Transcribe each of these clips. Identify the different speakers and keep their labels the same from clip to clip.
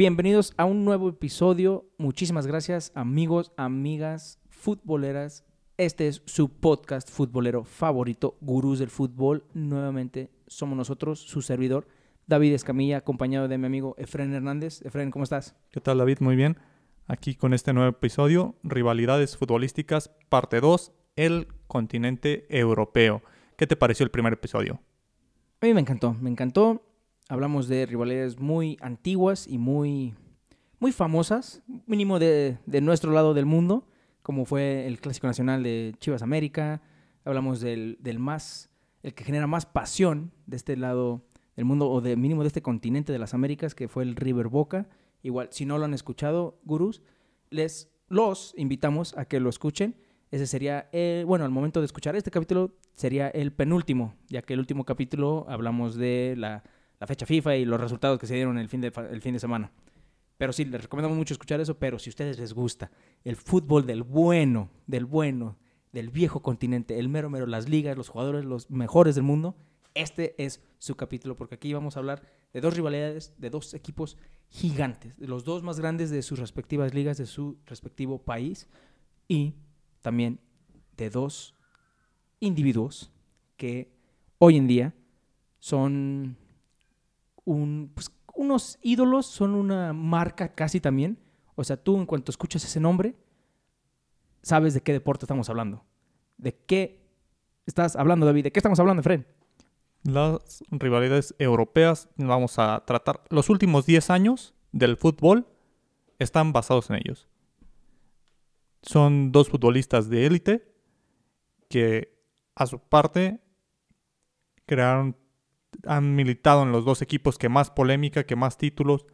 Speaker 1: Bienvenidos a un nuevo episodio. Muchísimas gracias, amigos, amigas, futboleras. Este es su podcast futbolero favorito, Gurús del Fútbol. Nuevamente somos nosotros, su servidor, David Escamilla, acompañado de mi amigo Efren Hernández. Efren, ¿cómo estás?
Speaker 2: ¿Qué tal, David? Muy bien. Aquí con este nuevo episodio, Rivalidades Futbolísticas, parte 2, el continente europeo. ¿Qué te pareció el primer episodio?
Speaker 1: A mí me encantó, me encantó. Hablamos de rivalidades muy antiguas y muy, muy famosas, mínimo de, de nuestro lado del mundo, como fue el Clásico Nacional de Chivas América. Hablamos del, del más, el que genera más pasión de este lado del mundo, o de mínimo de este continente de las Américas, que fue el River Boca. Igual, si no lo han escuchado, gurús, les los invitamos a que lo escuchen. Ese sería, bueno, al momento de escuchar este capítulo sería el penúltimo, ya que el último capítulo hablamos de la, la fecha FIFA y los resultados que se dieron el fin, de, el fin de semana. Pero sí, les recomendamos mucho escuchar eso, pero si a ustedes les gusta el fútbol del bueno, del bueno, del viejo continente, el mero mero, las ligas, los jugadores, los mejores del mundo, este es su capítulo, porque aquí vamos a hablar de dos rivalidades, de dos equipos gigantes, los dos más grandes de sus respectivas ligas, de su respectivo país, y también de dos individuos que hoy en día son pues, unos ídolos, son una marca casi también. O sea, tú en cuanto escuchas ese nombre, sabes de qué deporte estamos hablando. ¿De qué estás hablando, David? ¿De qué estamos hablando, Fred?
Speaker 2: Las rivalidades europeas, vamos a tratar. Los últimos 10 años del fútbol están basados en ellos. Son dos futbolistas de élite que a su parte crearon han militado en los dos equipos que más polémica, que más títulos,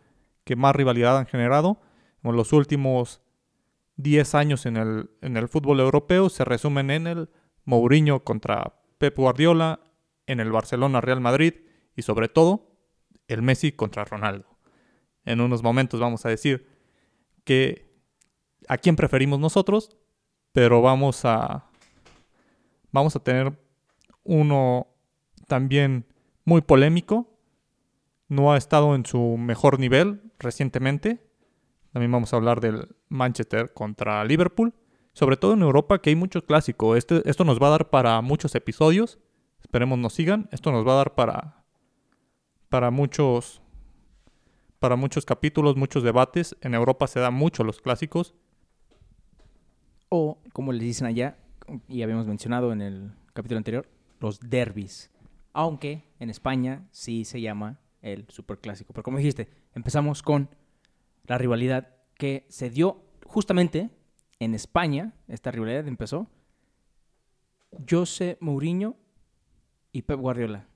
Speaker 2: que más rivalidad han generado. En los últimos 10 años en el, en el fútbol europeo se resumen en el Mourinho contra Pep Guardiola, en el Barcelona Real Madrid y sobre todo el Messi contra Ronaldo. En unos momentos vamos a decir que a quién preferimos nosotros, pero vamos a vamos a tener uno también muy polémico. No ha estado en su mejor nivel recientemente. También vamos a hablar del Manchester contra Liverpool. Sobre todo en Europa, que hay muchos clásicos. Este, esto nos va a dar para muchos episodios. Esperemos nos sigan. Esto nos va a dar para, para muchos para muchos capítulos, muchos debates. En Europa se dan mucho los clásicos.
Speaker 1: O, como les dicen allá, y habíamos mencionado en el capítulo anterior, los derbis aunque en España sí se llama el superclásico. Pero como dijiste, empezamos con la rivalidad que se dio justamente en España, esta rivalidad empezó José Mourinho y Pep Guardiola.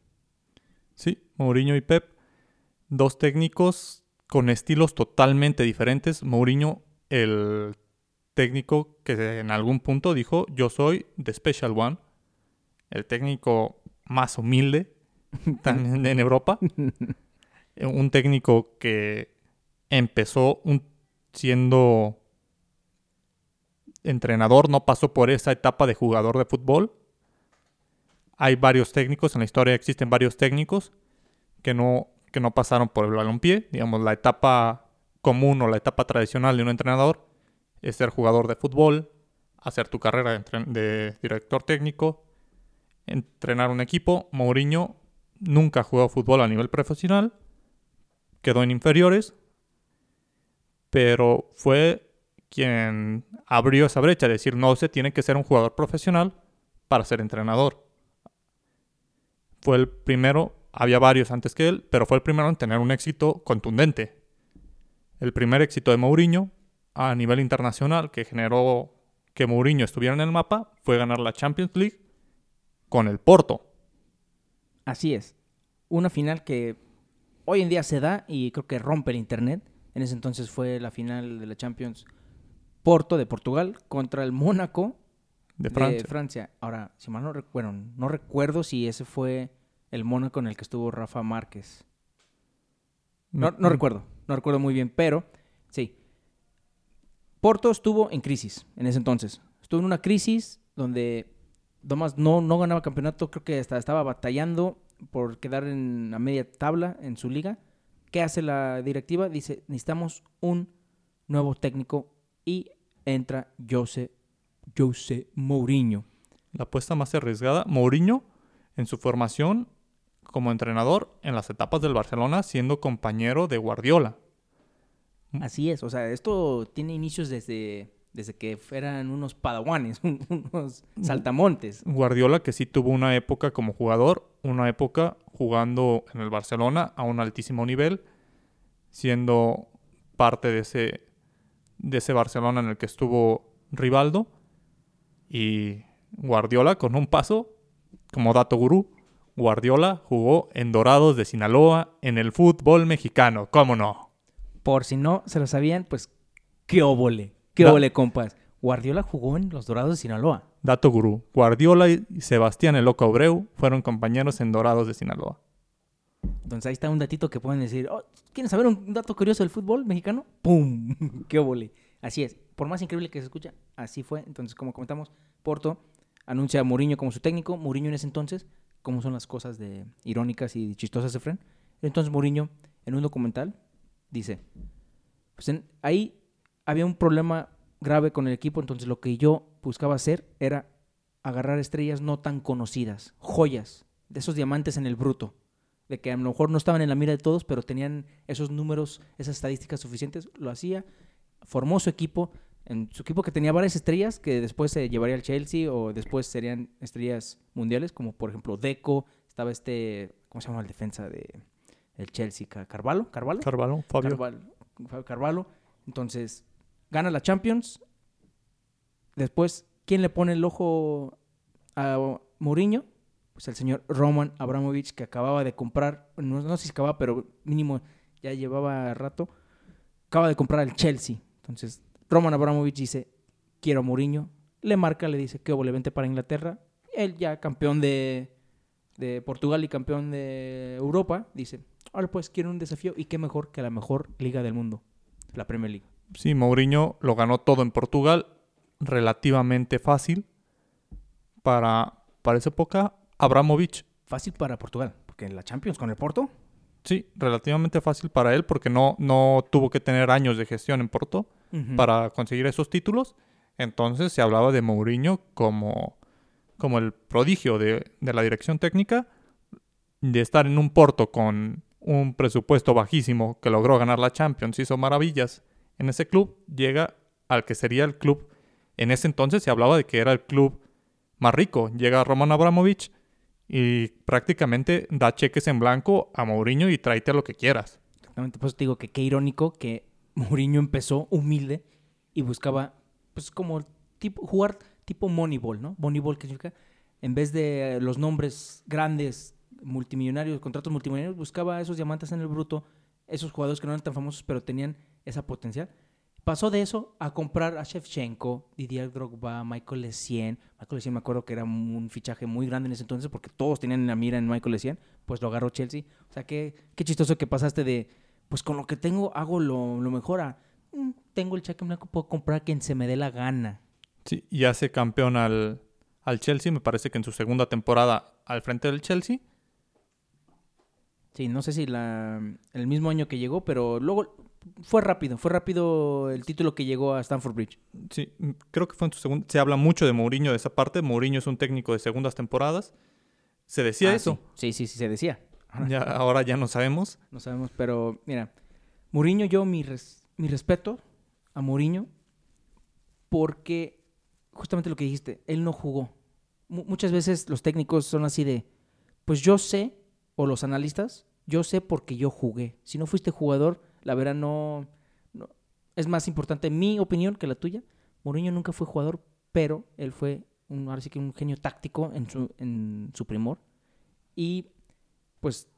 Speaker 2: Sí, Mourinho y Pep, dos técnicos con estilos totalmente diferentes. Mourinho, el técnico que en algún punto dijo, yo soy The Special One. El técnico más humilde en Europa. un técnico que empezó siendo entrenador, no pasó por esa etapa de jugador de fútbol. Hay varios técnicos, en la historia existen varios técnicos que no, que no pasaron por el balompié. Digamos, la etapa común o la etapa tradicional de un entrenador es ser jugador de fútbol, hacer tu carrera de director técnico, entrenar un equipo. Mourinho nunca jugó fútbol a nivel profesional, quedó en inferiores, pero fue quien abrió esa brecha, es decir, no se tiene que ser un jugador profesional para ser entrenador. Fue el primero, había varios antes que él, pero fue el primero en tener un éxito contundente. El primer éxito de Mourinho a nivel internacional que generó que Mourinho estuviera en el mapa fue ganar la Champions League con el Porto.
Speaker 1: Así es. Una final que hoy en día se da y creo que rompe el Internet. En ese entonces fue la final de la Champions Porto de Portugal contra el Mónaco de Francia. Ahora, si mal no, recuerdo, no recuerdo si ese fue el Mónaco en el que estuvo Rafa Márquez. No, no recuerdo, no recuerdo muy bien, pero sí. Porto estuvo en crisis en ese entonces. Estuvo en una crisis donde Domas no, no ganaba campeonato, creo que hasta estaba batallando por quedar en la media tabla en su liga. ¿Qué hace la directiva? Dice, necesitamos un nuevo técnico y entra Jose, Jose Mourinho.
Speaker 2: La apuesta más arriesgada, Mourinho en su formación como entrenador en las etapas del Barcelona siendo compañero de Guardiola.
Speaker 1: Así es, o sea, esto tiene inicios desde, desde que eran unos padawanes, unos saltamontes.
Speaker 2: Guardiola que sí tuvo una época como jugador, una época jugando en el Barcelona a un altísimo nivel, siendo parte de ese, de ese Barcelona en el que estuvo Rivaldo y Guardiola con un paso como dato gurú. Guardiola jugó en Dorados de Sinaloa en el fútbol mexicano, ¿cómo no?
Speaker 1: Por si no se lo sabían, pues qué óvole, qué
Speaker 2: Da-
Speaker 1: óvole, compas. Guardiola jugó en los Dorados de Sinaloa.
Speaker 2: Dato gurú. Guardiola y Sebastián el Loco Abreu fueron compañeros en Dorados de Sinaloa.
Speaker 1: Entonces ahí está un datito que pueden decir, oh, ¿quieren saber un dato curioso del fútbol mexicano? ¡Pum! ¡Qué óvole! Así es. Por más increíble que se escucha, así fue. Entonces, como comentamos, Porto anuncia a Mourinho como su técnico. Mourinho en ese entonces, cómo son las cosas de irónicas y chistosas de Fren. Entonces Mourinho, en un documental, dice, pues en- ahí había un problema grave con el equipo, entonces lo que yo buscaba hacer era agarrar estrellas no tan conocidas, joyas, de esos diamantes en el bruto, de que a lo mejor no estaban en la mira de todos, pero tenían esos números, esas estadísticas suficientes, lo hacía, formó su equipo, en su equipo que tenía varias estrellas que después se llevaría al Chelsea o después serían estrellas mundiales, como por ejemplo Deco, estaba este, ¿cómo se llama el defensa de el Chelsea? Ca- Carvalho, Carvalho.
Speaker 2: Carvalho, Fabio.
Speaker 1: Carvalho, Carvalho. Entonces, gana la Champions. Después, ¿quién le pone el ojo a Mourinho? Pues el señor Roman Abramovich, que acababa de comprar, no, no sé si acababa, pero mínimo ya llevaba rato, acaba de comprar al Chelsea. Entonces, Roman Abramovich dice, quiero a Mourinho. Le marca, le dice, que le vente para Inglaterra. Él ya campeón de, de Portugal y campeón de Europa, dice, ahora pues quiero un desafío y qué mejor que la mejor liga del mundo, la Premier League.
Speaker 2: Sí, Mourinho lo ganó todo en Portugal, relativamente fácil. Para, para esa época, Abramovich,
Speaker 1: Fácil para Portugal, porque en la Champions con el Porto,
Speaker 2: sí, relativamente fácil para él porque no, no tuvo que tener años de gestión en Porto para conseguir esos títulos. Entonces se hablaba de Mourinho como, como el prodigio de, de la dirección técnica, de estar en un Porto con un presupuesto bajísimo que logró ganar la Champions, hizo maravillas en ese club, llega al que sería el club, en ese entonces se hablaba de que era el club más rico, llega Roman Abramovich y prácticamente da cheques en blanco a Mourinho y tráete lo que quieras.
Speaker 1: Exactamente, por eso te digo que qué irónico que Mourinho empezó humilde y buscaba, pues como tipo, jugar tipo Moneyball, ¿no? Moneyball, ¿qué significa? En vez de los nombres grandes, multimillonarios, contratos multimillonarios, buscaba esos diamantes en el bruto, esos jugadores que no eran tan famosos, pero tenían esa potencial. Pasó de eso a comprar a Shevchenko, Didier Drogba, Michael Essien. Michael Essien me acuerdo que era un fichaje muy grande en ese entonces porque todos tenían en la mira en Michael Essien. Pues lo agarró Chelsea. O sea, qué, qué chistoso que pasaste de, pues con lo que tengo hago lo, lo mejor a, "Mm, tengo el cheque en blanco, puedo comprar a quien se me dé la gana.
Speaker 2: Sí, y hace campeón al, al Chelsea, me parece que en su segunda temporada al frente del Chelsea.
Speaker 1: Sí, no sé si la, el mismo año que llegó, pero luego fue rápido, fue rápido el título que llegó a Stanford Bridge.
Speaker 2: Sí, mm, creo que fue en su segunda. Se habla mucho de Mourinho de esa parte. Mourinho es un técnico de segundas temporadas. Se decía
Speaker 1: Ah,
Speaker 2: eso.
Speaker 1: Sí, sí, sí, se decía. Ahora-
Speaker 2: Ya, ahora ya no sabemos.
Speaker 1: No sabemos, pero mira, Mourinho, yo mi, res- mi respeto a Mourinho porque justamente lo que dijiste, él no jugó. Mu- muchas veces los técnicos son así de, pues yo sé, o los analistas, yo sé porque yo jugué. Si no fuiste jugador, la verdad no, es más importante mi opinión que la tuya. Mourinho nunca fue jugador, pero él fue un, ahora que un genio táctico en su, en su primor. Y pues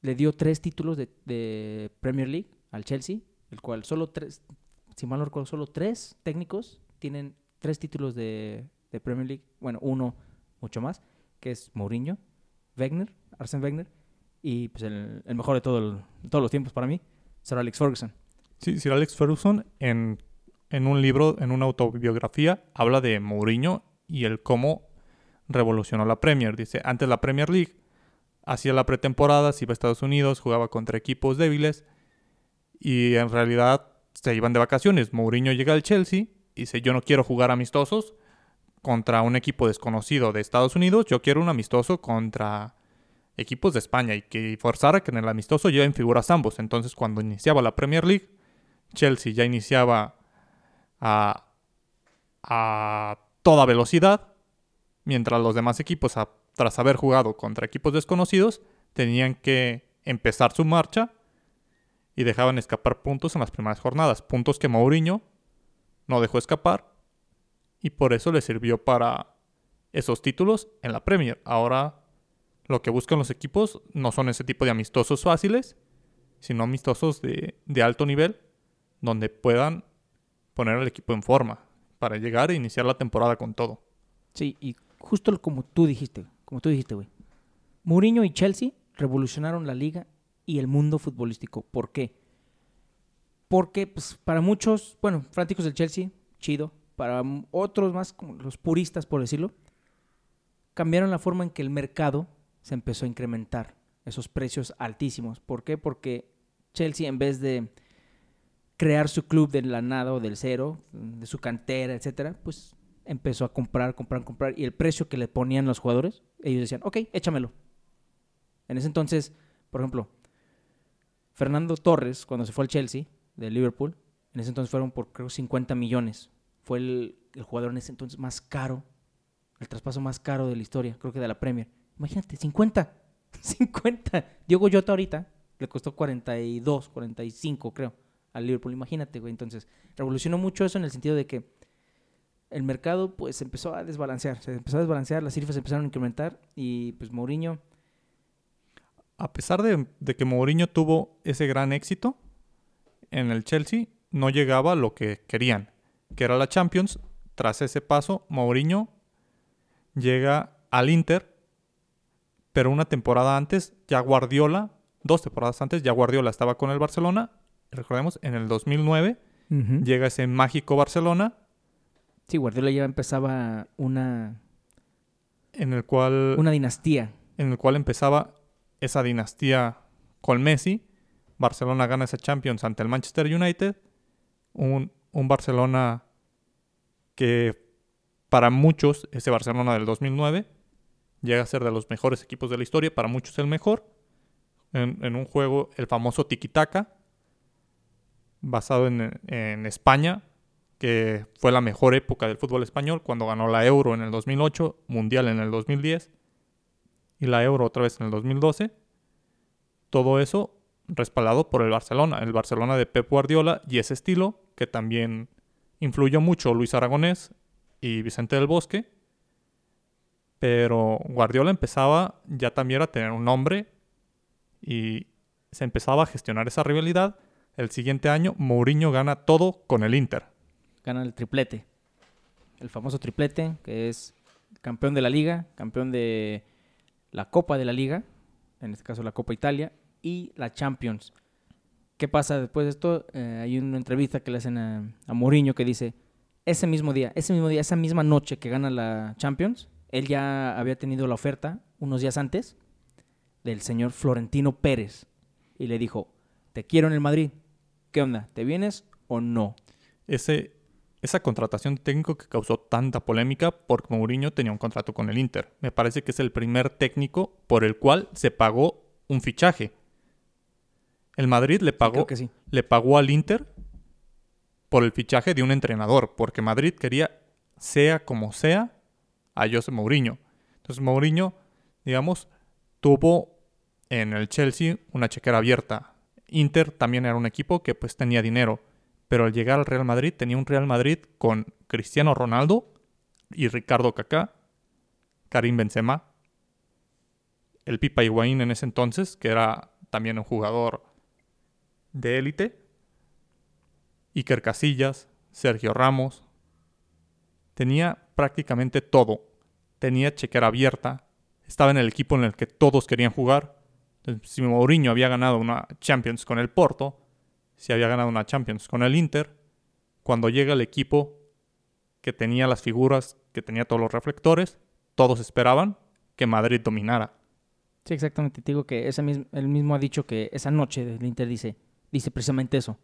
Speaker 1: le dio tres títulos de, Premier League al Chelsea, el cual solo tres, si mal no recuerdo, solo tres técnicos tienen tres títulos de, Premier League. Bueno, uno mucho más, que es Mourinho, Wenger, Arsene Wenger, y pues el, mejor de, todo todos los tiempos para mí, Sir Alex Ferguson.
Speaker 2: Sí, Sir Alex Ferguson en, en un libro, en una autobiografía, habla de Mourinho y el cómo revolucionó la Premier. Dice, antes la Premier League hacía la pretemporada, se iba a Estados Unidos, jugaba contra equipos débiles y en realidad se iban de vacaciones. Mourinho llega al Chelsea y dice, yo no quiero jugar amistosos contra un equipo desconocido de Estados Unidos, yo quiero un amistoso contra equipos de España y que forzara que en el amistoso lleven figuras ambos. Entonces cuando iniciaba la Premier League, Chelsea ya iniciaba a, a toda velocidad, mientras los demás equipos, tras haber jugado contra equipos desconocidos, tenían que empezar su marcha y dejaban escapar puntos en las primeras jornadas, puntos que Mourinho no dejó escapar y por eso le sirvió para esos títulos en la Premier. Ahora lo que buscan los equipos no son ese tipo de amistosos fáciles, sino amistosos de, de alto nivel, donde puedan poner al equipo en forma para llegar e iniciar la temporada con todo.
Speaker 1: Sí, y justo como tú dijiste, como tú dijiste, güey. Mourinho y Chelsea revolucionaron la liga y el mundo futbolístico. ¿Por qué? Porque pues, para muchos, bueno, fanáticos del Chelsea, chido. Para otros más, como los puristas, por decirlo, cambiaron la forma en que el mercado se empezó a incrementar. Esos precios altísimos. ¿Por qué? Porque Chelsea, en vez de crear su club de la nada o del cero, de su cantera, etcétera, pues empezó a comprar, comprar, comprar. Y el precio que le ponían los jugadores, ellos decían, ok, échamelo. En ese entonces, por ejemplo, Fernando Torres, cuando se fue al Chelsea, de Liverpool, en ese entonces fueron por creo 50 millones. Fue el, jugador en ese entonces más caro, el traspaso más caro de la historia, creo que de la Premier. Imagínate, 50. 50. Diego Jota ahorita le costó 42, 45, creo, al Liverpool. Imagínate, güey. Entonces, revolucionó mucho eso en el sentido de que el mercado pues empezó a desbalancear, se empezó a desbalancear, las cifras empezaron a incrementar y pues Mourinho...
Speaker 2: A pesar de, que Mourinho tuvo ese gran éxito en el Chelsea, no llegaba a lo que querían, que era la Champions. Tras ese paso, Mourinho llega al Inter, pero una temporada antes ya Guardiola, dos temporadas antes ya Guardiola estaba con el Barcelona. Recordemos, en el 2009 llega ese mágico Barcelona
Speaker 1: Sí, Guardiola ya empezaba una...
Speaker 2: En el cual...
Speaker 1: Una dinastía.
Speaker 2: En el cual empezaba esa dinastía con Messi. Barcelona gana esa Champions ante el Manchester United. Un, un Barcelona que para muchos, ese Barcelona del 2009, llega a ser de los mejores equipos de la historia, para muchos el mejor. En, un juego, el famoso tiki-taka, basado en, en España, que fue la mejor época del fútbol español cuando ganó la Euro en el 2008, Mundial en el 2010 y la Euro otra vez en el 2012. Todo eso respaldado por el Barcelona, el Barcelona de Pep Guardiola y ese estilo que también influyó mucho Luis Aragonés y Vicente del Bosque. Pero Guardiola empezaba ya también a tener un nombre y se empezaba a gestionar esa rivalidad. El siguiente año Mourinho gana todo con el Inter
Speaker 1: gana el triplete. El famoso triplete, que es campeón de la liga, campeón de la Copa de la Liga, en este caso la Copa Italia, y la Champions. ¿Qué pasa después de esto? Eh, hay una entrevista que le hacen a, a Mourinho que dice, ese mismo día, ese mismo día, esa misma noche que gana la Champions, él ya había tenido la oferta unos días antes del señor Florentino Pérez y le dijo, te quiero en el Madrid, ¿qué onda? ¿Te vienes o no?
Speaker 2: Ese, esa contratación de técnico que causó tanta polémica porque Mourinho tenía un contrato con el Inter. Me parece que es el primer técnico por el cual se pagó un fichaje. El Madrid le pagó, le pagó al Inter por el fichaje de un entrenador, porque Madrid quería, sea como sea, a José Mourinho. Entonces Mourinho, digamos, tuvo en el Chelsea una chequera abierta. Inter también era un equipo que pues tenía dinero pero al llegar al Real Madrid tenía un Real Madrid con Cristiano Ronaldo y Ricardo Kaká, Karim Benzema, el Pipa Higuaín en ese entonces, que era también un jugador de élite, Iker Casillas, Sergio Ramos. Tenía prácticamente todo. Tenía chequera abierta. Estaba en el equipo en el que todos querían jugar. si Mourinho había ganado una Champions con el Porto, si había ganado una Champions con el Inter, cuando llega el equipo que tenía las figuras, que tenía todos los reflectores, todos esperaban que Madrid dominara.
Speaker 1: Sí, exactamente. Te digo que ese mismo, él mismo ha dicho que esa noche del Inter dice, dice precisamente eso.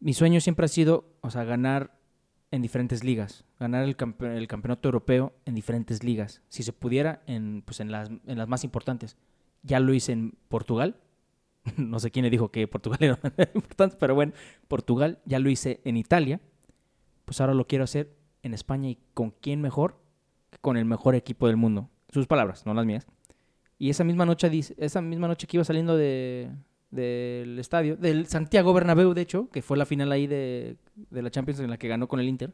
Speaker 1: Mi sueño siempre ha sido, o sea, ganar en diferentes ligas, ganar el, campe- el campeonato europeo en diferentes ligas. Si se pudiera, en, pues en, las, en las más importantes. Ya lo hice en Portugal. No sé quién le dijo que Portugal era importante, pero bueno, Portugal. Ya lo hice en Italia. Pues ahora lo quiero hacer en España. ¿Y con quién mejor? que Con el mejor equipo del mundo. Sus palabras, no las mías. Y esa misma noche, esa misma noche que iba saliendo de, del estadio, del Santiago Bernabéu, de hecho, que fue la final ahí de, de la Champions en la que ganó con el Inter,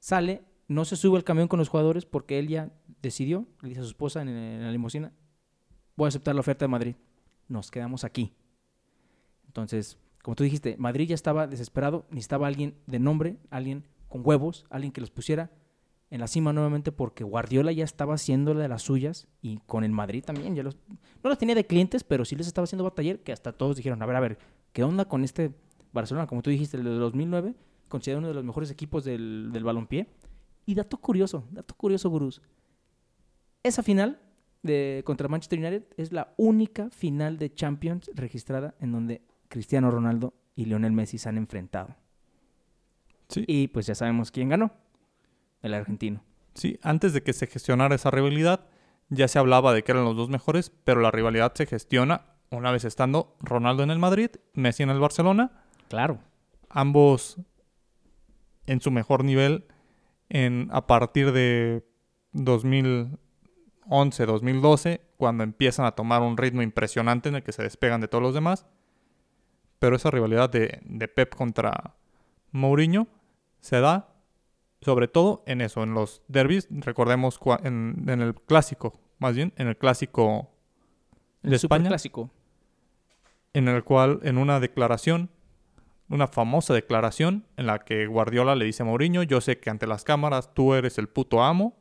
Speaker 1: sale, no se sube al camión con los jugadores porque él ya decidió, le dice a su esposa en, la limusina, voy a aceptar la oferta de Madrid. Nos quedamos aquí. Entonces, como tú dijiste, Madrid ya estaba desesperado, necesitaba alguien de nombre, alguien con huevos, alguien que los pusiera en la cima nuevamente porque Guardiola ya estaba haciendo de las suyas y con el Madrid también. Ya los, no los tenía de clientes, pero sí les estaba haciendo bataller que hasta todos dijeron, a ver, a ver, ¿qué onda con este Barcelona? Como tú dijiste, el de 2009, considerado uno de los mejores equipos del, del balompié. Y dato curioso, dato curioso, gurús. Esa final de, contra Manchester United es la única final de Champions registrada en donde Cristiano Ronaldo y Lionel Messi se han enfrentado.
Speaker 2: Sí.
Speaker 1: Y pues ya sabemos quién ganó. El argentino.
Speaker 2: Sí, antes de que se gestionara esa rivalidad, ya se hablaba de que eran los dos mejores, pero la rivalidad se gestiona una vez estando Ronaldo en el Madrid, Messi en el Barcelona,
Speaker 1: Claro.
Speaker 2: ambos en su mejor nivel en, a partir de 2011, 2012, cuando empiezan a tomar un ritmo impresionante en el que se despegan de todos los demás. Pero esa rivalidad de, de Pep contra Mourinho se da sobre todo en eso, en los derbis. Recordemos en, en el clásico, más bien, en el clásico
Speaker 1: El
Speaker 2: de España,
Speaker 1: superclásico.
Speaker 2: en el cual, en una declaración, una famosa declaración, en la que Guardiola le dice a Mourinho: Yo sé que ante las cámaras tú eres el puto amo.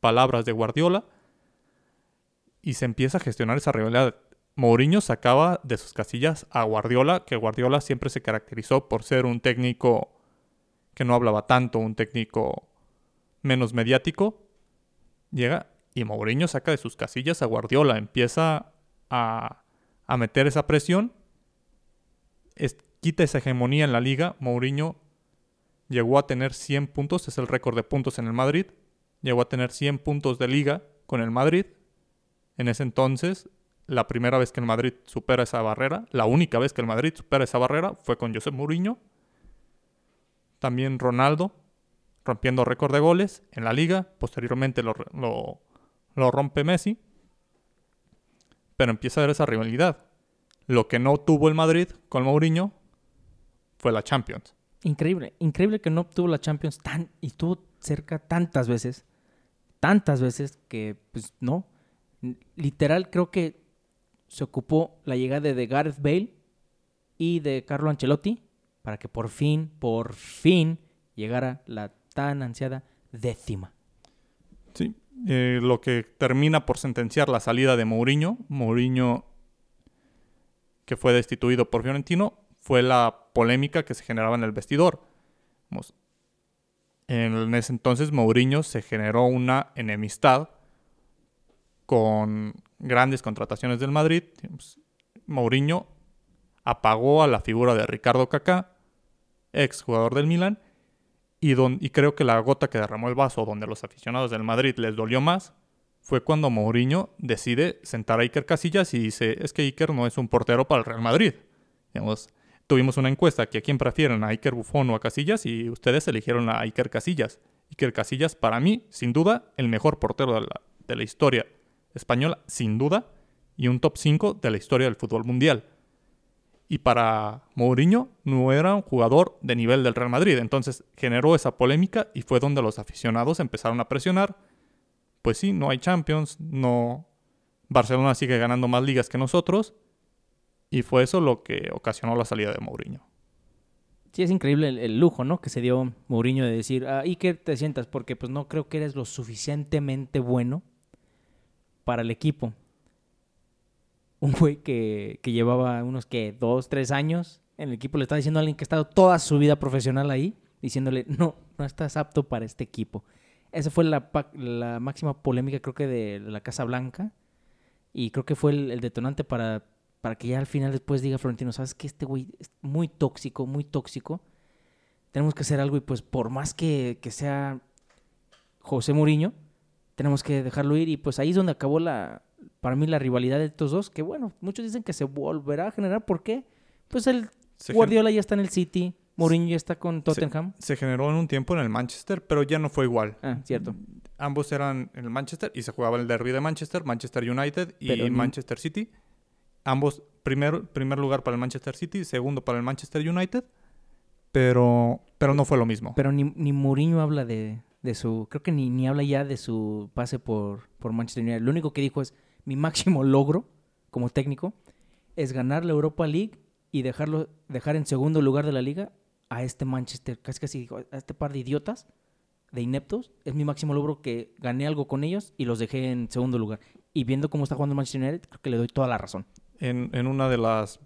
Speaker 2: Palabras de Guardiola. Y se empieza a gestionar esa rivalidad. Mourinho sacaba de sus casillas a Guardiola, que Guardiola siempre se caracterizó por ser un técnico que no hablaba tanto, un técnico menos mediático. Llega y Mourinho saca de sus casillas a Guardiola, empieza a, a meter esa presión, es- quita esa hegemonía en la liga. Mourinho llegó a tener 100 puntos, es el récord de puntos en el Madrid. Llegó a tener 100 puntos de liga con el Madrid. En ese entonces, la primera vez que el Madrid supera esa barrera, la única vez que el Madrid supera esa barrera fue con Josep Mourinho. También Ronaldo, rompiendo récord de goles en la liga. Posteriormente lo, lo- lo rompe Messi. Pero empieza a haber esa rivalidad. Lo que no tuvo el Madrid con Mourinho fue la Champions.
Speaker 1: Increíble, increíble que no obtuvo la Champions tan y estuvo cerca tantas veces, tantas veces que pues no. Literal creo que se ocupó la llegada de Gareth Bale y de Carlo Ancelotti para que por fin, por fin llegara la tan ansiada décima.
Speaker 2: Sí. Eh, lo que termina por sentenciar la salida de Mourinho, Mourinho que fue destituido por Fiorentino, fue la polémica que se generaba en el vestidor. En ese entonces Mourinho se generó una enemistad con grandes contrataciones del Madrid. Pues, Mourinho apagó a la figura de Ricardo Kaká, ex jugador del Milan, y, don- y creo que la gota que derramó el vaso donde los aficionados del Madrid les dolió más fue cuando Mourinho decide sentar a Iker Casillas y dice, es que Iker no es un portero para el Real Madrid. Tuvimos una encuesta que a quién prefieren, a Iker Buffon o a Casillas, y ustedes eligieron a Iker Casillas. Iker Casillas, para mí, sin duda, el mejor portero de la, de la historia española, sin duda, y un top 5 de la historia del fútbol mundial. Y para Mourinho no era un jugador de nivel del Real Madrid. Entonces generó esa polémica y fue donde los aficionados empezaron a presionar. Pues sí, no hay Champions, no. Barcelona sigue ganando más ligas que nosotros. Y fue eso lo que ocasionó la salida de Mourinho.
Speaker 1: Sí, es increíble el, lujo, ¿no? Que se dio Mourinho de decir, ah, Iker, te sientas, porque pues no creo que eres lo suficientemente bueno para el equipo. Un güey que, que llevaba unos, que Dos, tres años en el equipo le está diciendo a alguien que ha estado toda su vida profesional ahí, diciéndole, no, no estás apto para este equipo. Esa fue la, la máxima polémica, creo que de la Casa Blanca. Y creo que fue el, el detonante para, para que ya al final después diga Florentino, sabes que este güey es muy tóxico, muy tóxico. Tenemos que hacer algo y pues por más que, que sea José Mourinho, tenemos que dejarlo ir. Y pues ahí es donde acabó la, para mí la rivalidad de estos dos, que bueno, muchos dicen que se volverá a generar. ¿Por qué? Pues el
Speaker 2: Se
Speaker 1: Guardiola ya está en el City, Mourinho ya está con Tottenham.
Speaker 2: Se, generó en un tiempo en el Manchester, pero ya no fue igual.
Speaker 1: Ah, cierto.
Speaker 2: Ambos eran en el Manchester y se jugaba el derby de Manchester, Manchester United y
Speaker 1: Pero
Speaker 2: Manchester City. Ambos, primer, primer lugar para el Manchester City, segundo para el Manchester United, pero, pero no fue lo mismo.
Speaker 1: Pero ni, ni Mourinho habla de, de su. Creo que ni, ni habla ya de su pase por, por Manchester United. Lo único que dijo es: mi máximo logro como técnico es ganar la Europa League y dejarlo, dejar en segundo lugar de la liga a este Manchester. Casi casi a este par de idiotas, de ineptos. Es mi máximo logro que gané algo con ellos y los dejé en segundo lugar. Y viendo cómo está jugando Manchester United, creo que le doy toda la razón.
Speaker 2: En, en una de las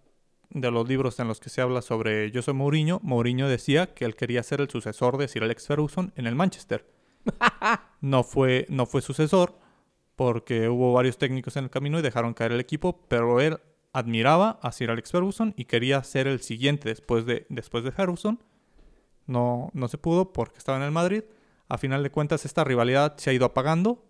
Speaker 2: de los libros en los que se habla sobre Yo soy Mourinho, Mourinho decía que él quería ser el sucesor de Sir Alex Ferguson en el Manchester. No fue, no fue sucesor porque hubo varios técnicos en el camino y dejaron caer el equipo, pero él admiraba a Sir Alex Ferguson y quería ser el siguiente después de, después de Ferguson. No, no se pudo porque estaba en el Madrid. A final de cuentas, esta rivalidad se ha ido apagando,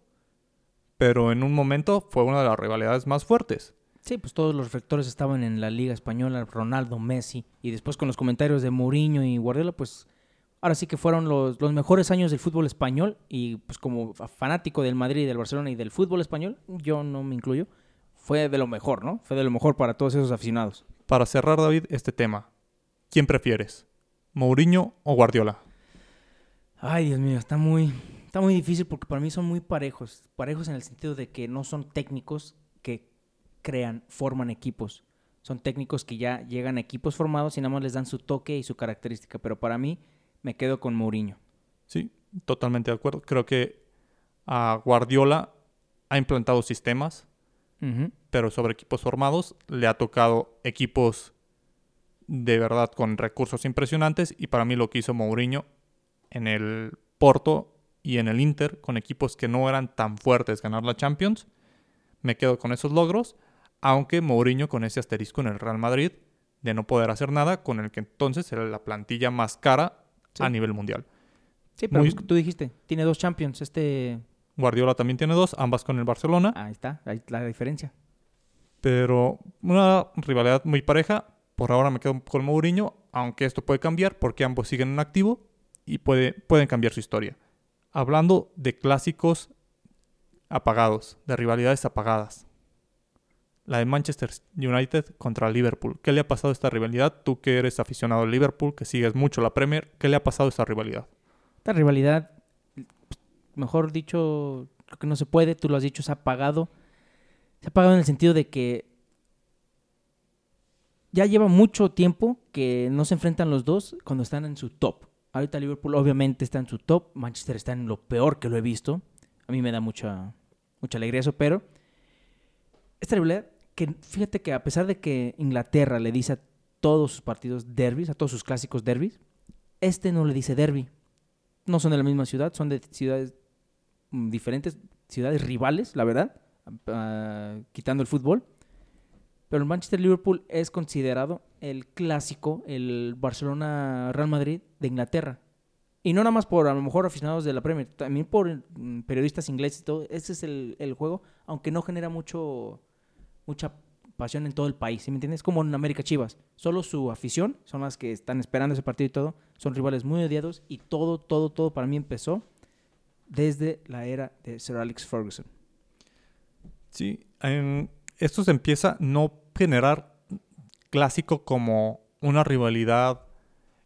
Speaker 2: pero en un momento fue una de las rivalidades más fuertes.
Speaker 1: Sí, pues todos los reflectores estaban en la Liga Española, Ronaldo, Messi, y después con los comentarios de Mourinho y Guardiola, pues ahora sí que fueron los, los mejores años del fútbol español, y pues como fa- fanático del Madrid, del Barcelona y del fútbol español, yo no me incluyo, fue de lo mejor, ¿no? Fue de lo mejor para todos esos aficionados.
Speaker 2: Para cerrar, David, este tema, ¿quién prefieres? ¿Mourinho o Guardiola?
Speaker 1: Ay, Dios mío, está muy, está muy difícil porque para mí son muy parejos. Parejos en el sentido de que no son técnicos que crean, forman equipos. Son técnicos que ya llegan a equipos formados y nada más les dan su toque y su característica. Pero para mí me quedo con Mourinho.
Speaker 2: Sí, totalmente de acuerdo. Creo que a Guardiola ha implantado sistemas, pero sobre equipos formados le ha tocado equipos de verdad con recursos impresionantes y para mí lo que hizo Mourinho en el Porto y en el Inter con equipos que no eran tan fuertes ganar la Champions, me quedo con esos logros, aunque Mourinho con ese asterisco en el Real Madrid de no poder hacer nada con el que entonces era la plantilla más cara
Speaker 1: Sí.
Speaker 2: a nivel mundial.
Speaker 1: Sí, pero
Speaker 2: Muy-
Speaker 1: pues, tú dijiste, tiene dos Champions. Este,
Speaker 2: Guardiola también tiene dos, ambas con el Barcelona.
Speaker 1: ahí está, ahí la diferencia.
Speaker 2: Pero una rivalidad muy pareja. Por ahora me quedo con Mourinho, aunque esto puede cambiar porque ambos siguen en activo y puede, pueden cambiar su historia. Hablando de clásicos apagados, de rivalidades apagadas. La de Manchester United contra Liverpool. ¿Qué le ha pasado a esta rivalidad? Tú que eres aficionado al Liverpool, que sigues mucho la Premier, ¿qué le ha pasado a esta rivalidad?
Speaker 1: Esta rivalidad, mejor dicho, creo que no se puede, tú lo has dicho, se ha apagado. Se ha apagado en el sentido de que ya lleva mucho tiempo que no se enfrentan los dos cuando están en su top. Ahorita Liverpool obviamente está en su top, Manchester está en lo peor que lo he visto. A mí me da mucha, mucha alegría eso, pero esta rivalidad, que fíjate que a pesar de que Inglaterra le dice a todos sus partidos derbis, a todos sus clásicos derbis, este no le dice derby no son de la misma ciudad, son de ciudades mm, diferentes, ciudades rivales, la verdad, ah, quitando el fútbol. Pero el Manchester Liverpool es considerado el clásico, el Barcelona-Real Madrid de Inglaterra. Y no nada más por a lo mejor aficionados de la Premier, también por mm, periodistas ingleses y todo. Ese es el, el juego, aunque no genera mucho mucha pasión en todo el país, ¿sí me entiendes? Como en América Chivas. Solo su afición son las que están esperando ese partido y todo. Son rivales muy odiados y todo, todo, todo para mí empezó desde la era de Sir Alex Ferguson.
Speaker 2: Sí, esto se empieza no generar clásico como una rivalidad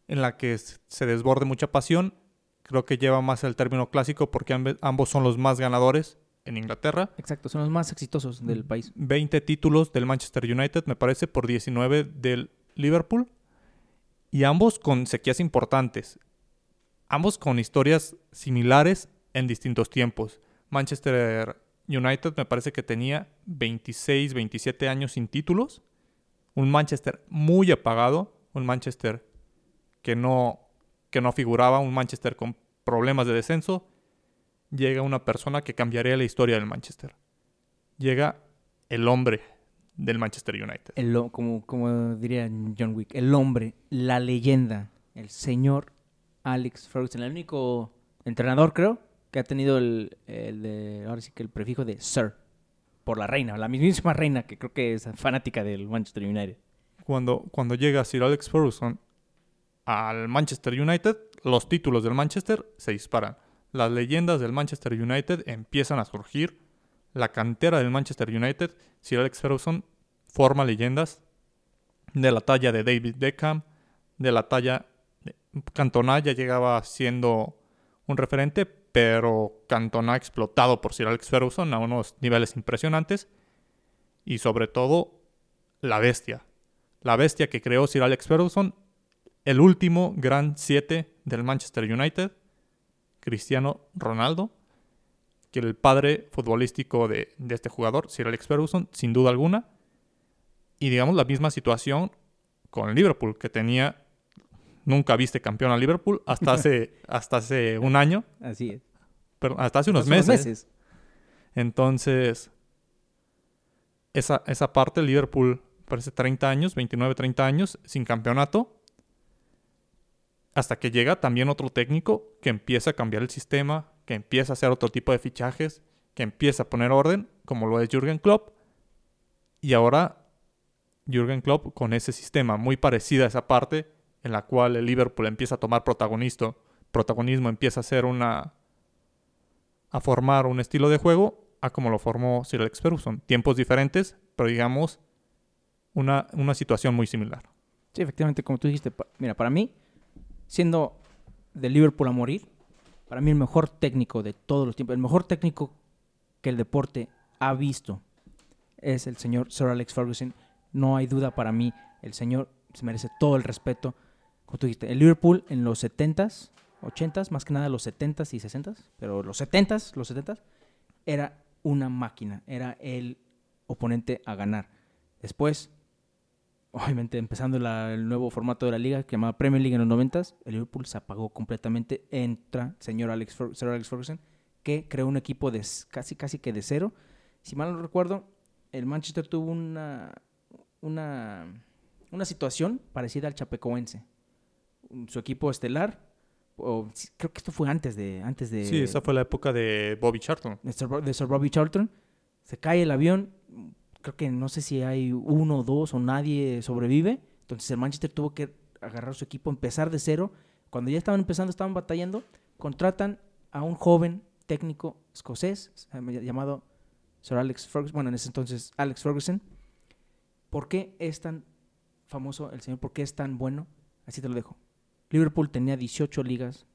Speaker 2: en la que se desborde mucha pasión. Creo que lleva más el término clásico porque ambos son los más ganadores en Inglaterra.
Speaker 1: Exacto, son los más exitosos del país.
Speaker 2: 20 títulos del Manchester United, me parece, por 19 del Liverpool. Y ambos con sequías importantes. Ambos con historias similares en distintos tiempos. Manchester United me parece que tenía 26, 27 años sin títulos. Un Manchester muy apagado. Un Manchester que no, que no figuraba. Un Manchester con problemas de descenso. Llega una persona que cambiaría la historia del Manchester llega el hombre del Manchester United.
Speaker 1: El, como, como diría John Wick, el hombre, la leyenda, el señor Alex Ferguson, el único entrenador, creo, que ha tenido el, el de, ahora sí que el prefijo de Sir, por la reina, la mismísima reina que creo que es fanática del Manchester United.
Speaker 2: Cuando, cuando llega Sir Alex Ferguson al Manchester United, los títulos del Manchester se disparan. Las leyendas del Manchester United empiezan a surgir. La cantera del Manchester United, Sir Alex Ferguson forma leyendas de la talla de David Beckham, de la talla de Cantona ya llegaba siendo un referente, pero Cantona explotado por Sir Alex Ferguson a unos niveles impresionantes y sobre todo la bestia, la bestia que creó Sir Alex Ferguson, el último gran 7 del Manchester United, Cristiano Ronaldo, que el padre futbolístico de, de este jugador, Sir Alex Ferguson, sin duda alguna, y digamos la misma situación con el Liverpool, que tenía, nunca viste campeón a Liverpool hasta hace, hasta hace un año,
Speaker 1: Así es.
Speaker 2: pero hasta hace unos
Speaker 1: Hace
Speaker 2: meses. Entonces, esa, esa parte, Liverpool parece 30 años, 29, 30 años, sin campeonato. Hasta que llega también otro técnico que empieza a cambiar el sistema, que empieza a hacer otro tipo de fichajes, que empieza a poner orden, como lo es Jürgen Klopp. Y ahora Jürgen Klopp con ese sistema muy parecido a esa parte en la cual el Liverpool empieza a tomar protagonismo, protagonismo empieza a ser una a formar un estilo de juego a como lo formó Sir Alex Ferguson. Tiempos diferentes, pero digamos una, una situación muy similar.
Speaker 1: Sí, efectivamente, como tú dijiste, mira, para mí, siendo de Liverpool a morir, para mí el mejor técnico de todos los tiempos, el mejor técnico que el deporte ha visto es el señor Sir Alex Ferguson. No hay duda para mí, el señor se merece todo el respeto. Como tú dijiste, el Liverpool en los 70s, 80s, más que nada los 70s y 60s, pero los 70s, los 70s, era una máquina, era el oponente a ganar. Después, obviamente empezando la- el nuevo formato de la liga que llamaba Premier League en los 90, el Liverpool se apagó completamente. Entra señor Alex, Fer- Sir Alex Ferguson, que creó un equipo de casi casi que de cero. Si mal no recuerdo, el Manchester tuvo una una una situación parecida al Chapecoense. Su equipo estelar o, creo que esto fue antes de antes de
Speaker 2: Sí, esa fue la época de Bobby Charlton.
Speaker 1: de Sir, de Sir Bobby Charlton. Se cae el avión. Creo que no sé si hay uno o dos o nadie sobrevive. Entonces el Manchester tuvo que agarrar su equipo, empezar de cero. Cuando ya estaban empezando, estaban batallando. Contratan a un joven técnico escocés eh, llamado Sir Alex Ferguson. Bueno, en ese entonces Alex Ferguson. ¿Por qué es tan famoso el señor? ¿Por qué es tan bueno? Así te lo dejo. Liverpool tenía 18 ligas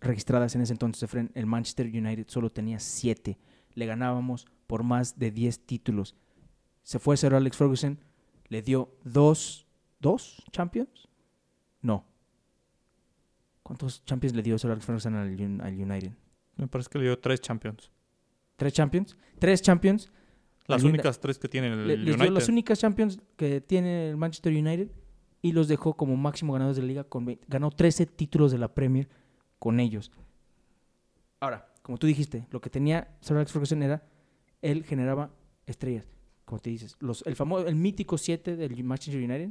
Speaker 1: registradas en ese entonces. El Manchester United solo tenía 7. Le ganábamos por más de 10 títulos. Se fue Sir Alex Ferguson, le dio dos, ¿dos Champions? No. ¿Cuántos Champions le dio Sir Alex Ferguson al, al United?
Speaker 2: Me parece que le dio tres Champions.
Speaker 1: ¿Tres Champions? Tres Champions.
Speaker 2: Las únicas tres que tiene el
Speaker 1: Le- les dio
Speaker 2: United.
Speaker 1: las únicas Champions que tiene el Manchester United y los dejó como máximo ganadores de la liga. Con, ganó 13 títulos de la Premier con ellos. Ahora, como tú dijiste, lo que tenía Sir Alex Ferguson era, él generaba estrellas, como te dices. Los, el famoso, el mítico 7 del Manchester United,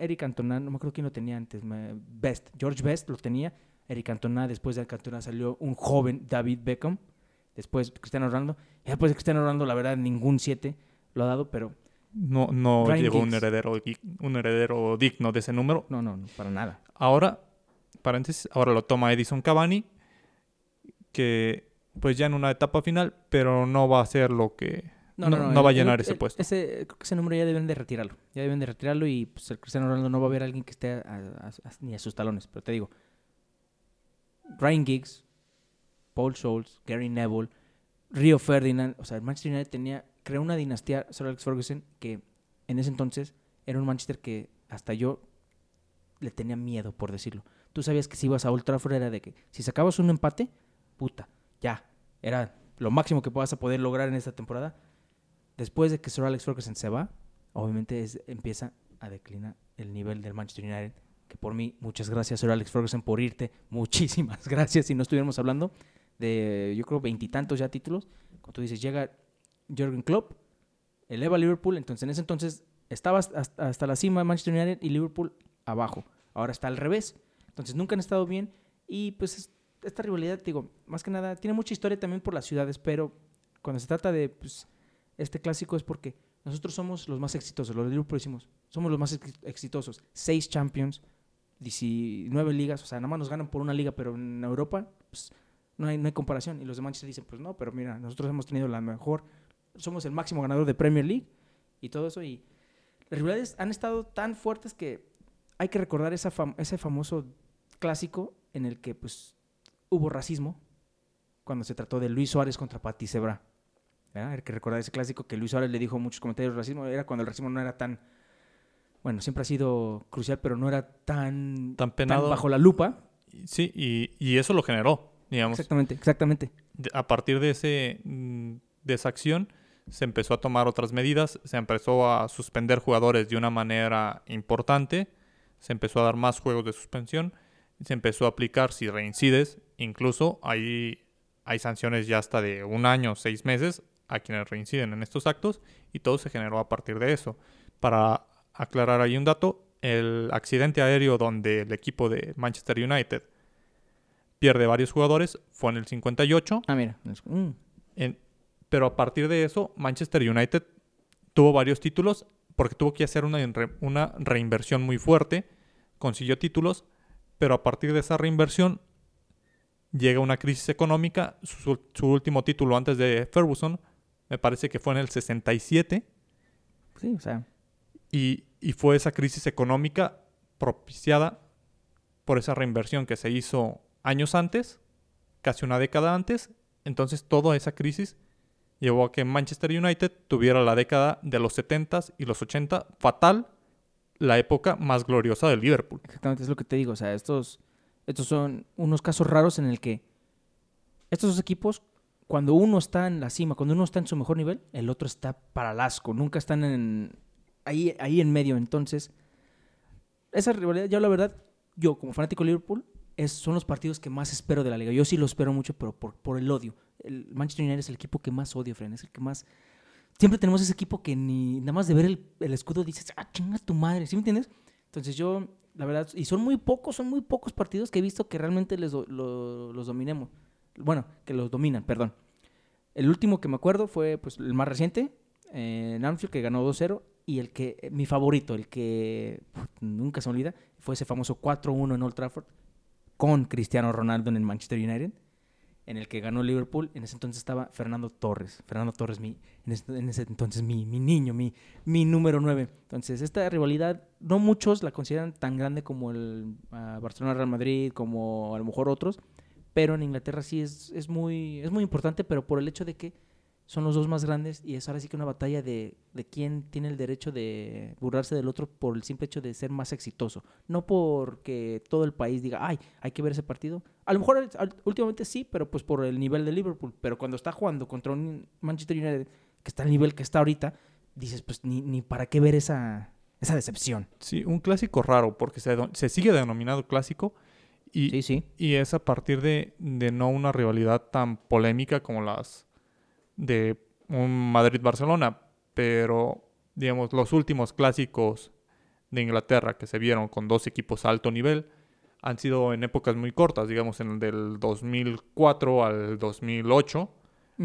Speaker 1: Eric Cantona, no me acuerdo quién lo tenía antes, Best, George Best lo tenía, Eric Cantona, después de Cantona salió un joven David Beckham, después Cristiano Ronaldo, y después de Cristiano Ronaldo, la verdad, ningún 7 lo ha dado, pero
Speaker 2: No, no
Speaker 1: Ryan
Speaker 2: llegó un heredero, un heredero digno de ese número.
Speaker 1: no, no, no, para nada.
Speaker 2: Ahora, paréntesis, ahora lo toma Edison Cavani, que pues ya en una etapa final, pero no va a ser lo que... No- no va a llenar ese puesto.
Speaker 1: Ese, creo que ese número ya deben de retirarlo. Ya deben de retirarlo y pues, el Cristiano Ronaldo no va a haber alguien que esté a- a- a- ni a sus talones. Pero te digo, Ryan Giggs, Paul Scholes, Gary Neville, Rio Ferdinand, o sea, el Manchester United tenía, creó una dinastía, Sir Alex Ferguson, que en ese entonces era un Manchester que hasta yo le tenía miedo, por decirlo. Tú sabías que si ibas a Old Trafford era de que si sacabas un empate, puta, ya, era lo máximo que puedas a poder lograr en esta temporada. Después de que Sir Alex Ferguson se va, obviamente es- empieza a declinar el nivel del Manchester United. Que por mí, muchas gracias, Sir Alex Ferguson, por irte. Muchísimas gracias. Si no estuviéramos hablando de, yo creo, veintitantos ya títulos. Como tú dices, llega Jürgen Klopp, eleva Liverpool, entonces en ese entonces estaba hasta, hasta la cima Manchester United y Liverpool abajo. Ahora está al revés. Entonces nunca han estado bien y pues esta rivalidad, digo, más que nada, tiene mucha historia también por las ciudades, pero cuando se trata de pues, este clásico es porque nosotros somos los más exitosos, los de Liverpool decimos, somos los más exitosos. Seis Champions, 19 ligas, o sea, nada más nos ganan por una liga, pero en Europa pues, no, hay, no comparación. Y los de Manchester dicen, pues no, pero mira, nosotros hemos tenido la mejor, somos el máximo ganador de Premier League y todo eso. Y las rivalidades han estado tan fuertes que hay que recordar esa ese famoso clásico en el que pues hubo racismo cuando se trató de Luis Suárez contra Pati Cebra. Hay que recordar ese clásico que Luis Suárez le dijo muchos comentarios de racismo, era cuando el racismo no era tan bueno, siempre ha sido crucial, pero no era tan,
Speaker 2: tan, penado.
Speaker 1: bajo la lupa.
Speaker 2: Sí, y, eso lo generó, digamos.
Speaker 1: Exactamente, exactamente.
Speaker 2: A partir de, ese, mm, de esa acción se empezó a tomar otras medidas, se empezó a suspender jugadores de una manera importante, se empezó a dar más juegos de suspensión, se empezó a aplicar si reincides, incluso hay, hay sanciones ya hasta de un año, seis meses a quienes reinciden en estos actos y todo se generó a partir de eso. Para aclarar ahí un dato, el accidente aéreo donde el equipo de Manchester United pierde varios jugadores fue en el 58.
Speaker 1: Ah, mira.
Speaker 2: Mm. pero a partir de eso, Manchester United tuvo varios títulos porque tuvo que hacer una, una reinversión muy fuerte, consiguió títulos, pero a partir de esa reinversión llega una crisis económica, su, su último título antes de Ferguson, me parece que fue en el 67.
Speaker 1: Sí, o sea,
Speaker 2: y, fue esa crisis económica propiciada por esa reinversión que se hizo años antes, casi una década antes. Entonces toda esa crisis llevó a que Manchester United tuviera la década de los 70s y los 80 fatal, la época más gloriosa del Liverpool.
Speaker 1: Exactamente, es lo que te digo. O sea, estos, estos son unos casos raros en el que estos dos equipos, cuando uno está en la cima, cuando uno está en su mejor nivel, el otro está para el asco. Nunca están en, ahí, ahí en medio. Entonces, esa rivalidad, yo la verdad, yo como fanático de Liverpool, es, son los partidos que más espero de la liga. Yo sí lo espero mucho, pero por, por el odio. El Manchester United es el equipo que más odio, Fren. Es el que más... Siempre tenemos ese equipo que ni nada más de ver el, el escudo dices, ah, chinga tu madre, ¿sí me entiendes? Entonces yo, la verdad, y son muy pocos, son muy pocos partidos que he visto que realmente les los dominemos. Bueno, que los dominan, perdón. El último que me acuerdo fue pues, el más reciente, en Anfield, que ganó 2-0 y el que, eh, mi favorito, el que nunca se olvida, fue ese famoso 4-1 en Old Trafford con Cristiano Ronaldo en el Manchester United, en el que ganó Liverpool. En ese entonces estaba Fernando Torres. Fernando Torres, mi, en, ese, entonces mi, mi niño, mi, mi número 9. Entonces, esta rivalidad, no muchos la consideran tan grande como el uh, Barcelona-Real Madrid, como a lo mejor otros, pero en Inglaterra sí es, es, muy, es muy importante, pero por el hecho de que son los dos más grandes y es ahora sí que una batalla de, de quién tiene el derecho de burlarse del otro por el simple hecho de ser más exitoso. No porque todo el país diga, ay, hay que ver ese partido. A lo mejor últimamente sí, pero pues por el nivel de Liverpool. Pero cuando está jugando contra un Manchester United que está al nivel que está ahorita, dices, pues ni, ni para qué ver esa, esa decepción.
Speaker 2: Sí, un clásico raro, porque se, se sigue denominado clásico. Y,
Speaker 1: sí, sí.
Speaker 2: y es a partir de, de no una rivalidad tan polémica como las de un Madrid-Barcelona, pero digamos los últimos clásicos de Inglaterra que se vieron con dos equipos a alto nivel han sido en épocas muy cortas, digamos en el del 2004 al 2008.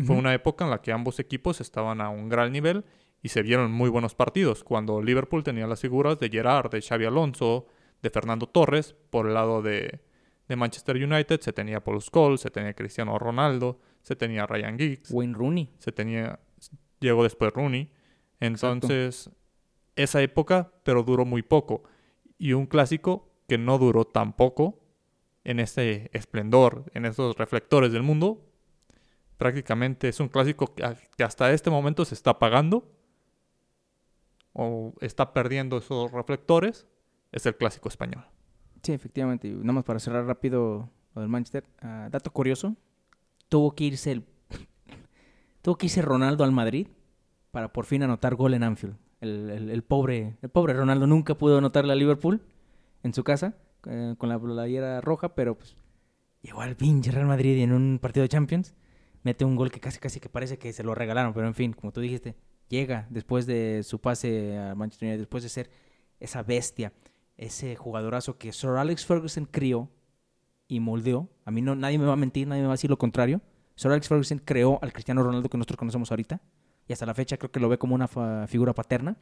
Speaker 2: Fue una época en la que ambos equipos estaban a un gran nivel y se vieron muy buenos partidos, cuando Liverpool tenía las figuras de Gerard, de Xavi Alonso, de Fernando Torres, por el lado de, de Manchester United se tenía Paul Scholes, se tenía Cristiano Ronaldo, se tenía Ryan Giggs.
Speaker 1: Wayne Rooney.
Speaker 2: Se tenía, llegó después Rooney. Entonces, esa época, pero duró muy poco. Y un clásico que no duró tan poco en ese esplendor, en esos reflectores del mundo. Prácticamente es un clásico que hasta este momento se está apagando o está perdiendo esos reflectores. Es el clásico español.
Speaker 1: Sí, efectivamente. Y nada más para cerrar rápido lo del Manchester. Ah, dato curioso, tuvo que irse el, tuvo que irse Ronaldo al Madrid para por fin anotar gol en Anfield. El, pobre, el pobre Ronaldo nunca pudo anotarle a Liverpool en su casa eh, con la playera roja, pero pues llegó al pinche Real Madrid y en un partido de Champions mete un gol que casi casi que parece que se lo regalaron, pero en fin, como tú dijiste, llega después de su pase a Manchester United, después de ser esa bestia, ese jugadorazo que Sir Alex Ferguson crió y moldeó. A mí no, nadie me va a mentir, nadie me va a decir lo contrario. Sir Alex Ferguson creó al Cristiano Ronaldo que nosotros conocemos ahorita y hasta la fecha creo que lo ve como una figura paterna.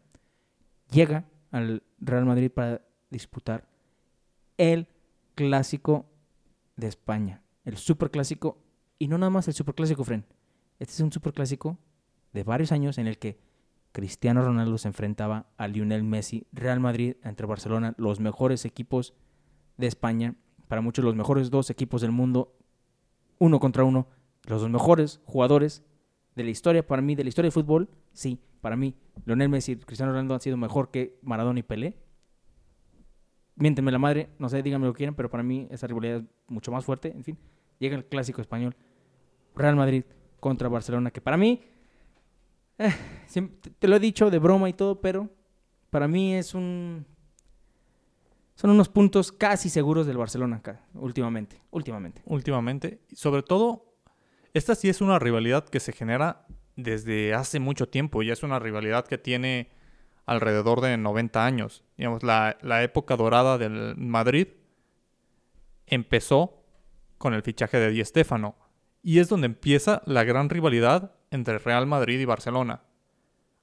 Speaker 1: Llega al Real Madrid para disputar el clásico de España, el superclásico y no nada más el superclásico, Fren. Este es un superclásico de varios años en el que Cristiano Ronaldo se enfrentaba a Lionel Messi, Real Madrid entre Barcelona, los mejores equipos de España, para muchos los mejores dos equipos del mundo, uno contra uno, los dos mejores jugadores de la historia, para mí, de la historia del fútbol, sí, para mí, Lionel Messi y Cristiano Ronaldo han sido mejor que Maradona y Pelé. Miéntenme la madre, no sé, díganme lo que quieran, pero para mí esa rivalidad es mucho más fuerte. En fin, llega el clásico español, Real Madrid contra Barcelona, que para mí eh, te lo he dicho de broma y todo, pero para mí es un... Son unos puntos casi seguros del Barcelona acá, últimamente, últimamente.
Speaker 2: Últimamente. Sobre todo, esta sí es una rivalidad que se genera desde hace mucho tiempo. Ya es una rivalidad que tiene alrededor de 90 años. Digamos, la, la época dorada del Madrid empezó con el fichaje de Di Stéfano. Y es donde empieza la gran rivalidad entre Real Madrid y Barcelona.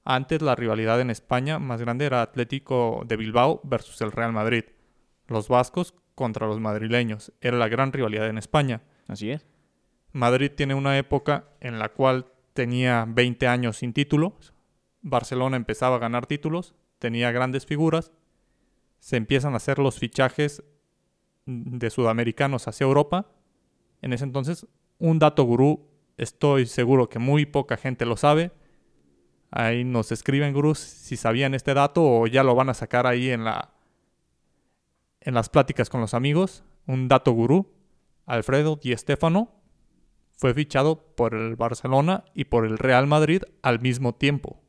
Speaker 2: Antes la rivalidad en España más grande era Atlético de Bilbao versus el Real Madrid. Los vascos contra los madrileños. Era la gran rivalidad en España.
Speaker 1: Así es.
Speaker 2: Madrid tiene una época en la cual tenía 20 años sin títulos. Barcelona empezaba a ganar títulos, tenía grandes figuras. Se empiezan a hacer los fichajes de sudamericanos hacia Europa. En ese entonces, un dato gurú Estoy seguro que muy poca gente lo sabe. Ahí nos escriben gurús si sabían este dato o ya lo van a sacar ahí en la en las pláticas con los amigos. Un dato gurú. Alfredo Di Stéfano fue fichado por el Barcelona y por el Real Madrid al mismo tiempo.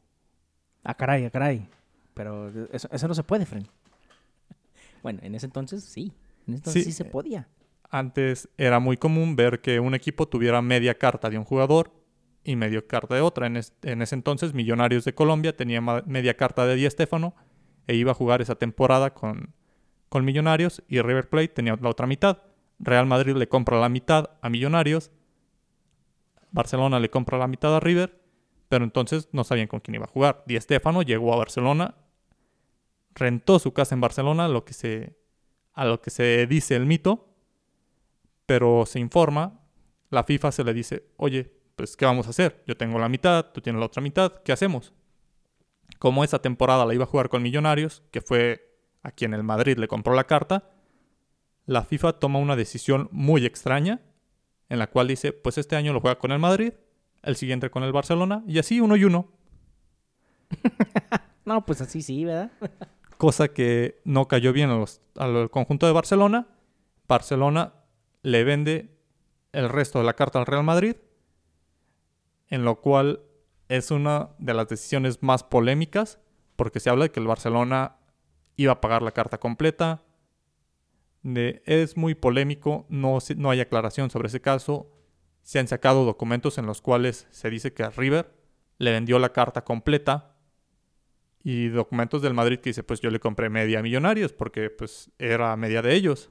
Speaker 1: Ah, caray, ah, caray. Pero eso, no se puede, Fren. Bueno, en ese entonces sí. En ese entonces sí se podía.
Speaker 2: Antes era muy común ver que un equipo tuviera media carta de un jugador y media carta de otra. En, ese entonces, Millonarios de Colombia tenía media carta de Di Stéfano e iba a jugar esa temporada con, con Millonarios y River Plate tenía la otra mitad. Real Madrid le compra la mitad a Millonarios, Barcelona le compra la mitad a River, pero entonces no sabían con quién iba a jugar. Di Stéfano llegó a Barcelona, rentó su casa en Barcelona, lo que se, a lo que se dice el mito, pero se informa, la FIFA se le dice, oye, pues ¿qué vamos a hacer? Yo tengo la mitad, tú tienes la otra mitad, ¿qué hacemos? Como esa temporada la iba a jugar con Millonarios, que fue a quien el Madrid le compró la carta, la FIFA toma una decisión muy extraña, en la cual dice, pues este año lo juega con el Madrid, el siguiente con el Barcelona, y así uno y uno.
Speaker 1: no, pues así sí, ¿verdad?
Speaker 2: Cosa que no cayó bien al conjunto de Barcelona. Barcelona le vende el resto de la carta al Real Madrid, en lo cual es una de las decisiones más polémicas, porque se habla de que el Barcelona iba a pagar la carta completa. es muy polémico, no, no hay aclaración sobre ese caso. Se han sacado documentos en los cuales se dice que River le vendió la carta completa y documentos del Madrid que dice pues yo le compré media millonarios porque pues era media de ellos.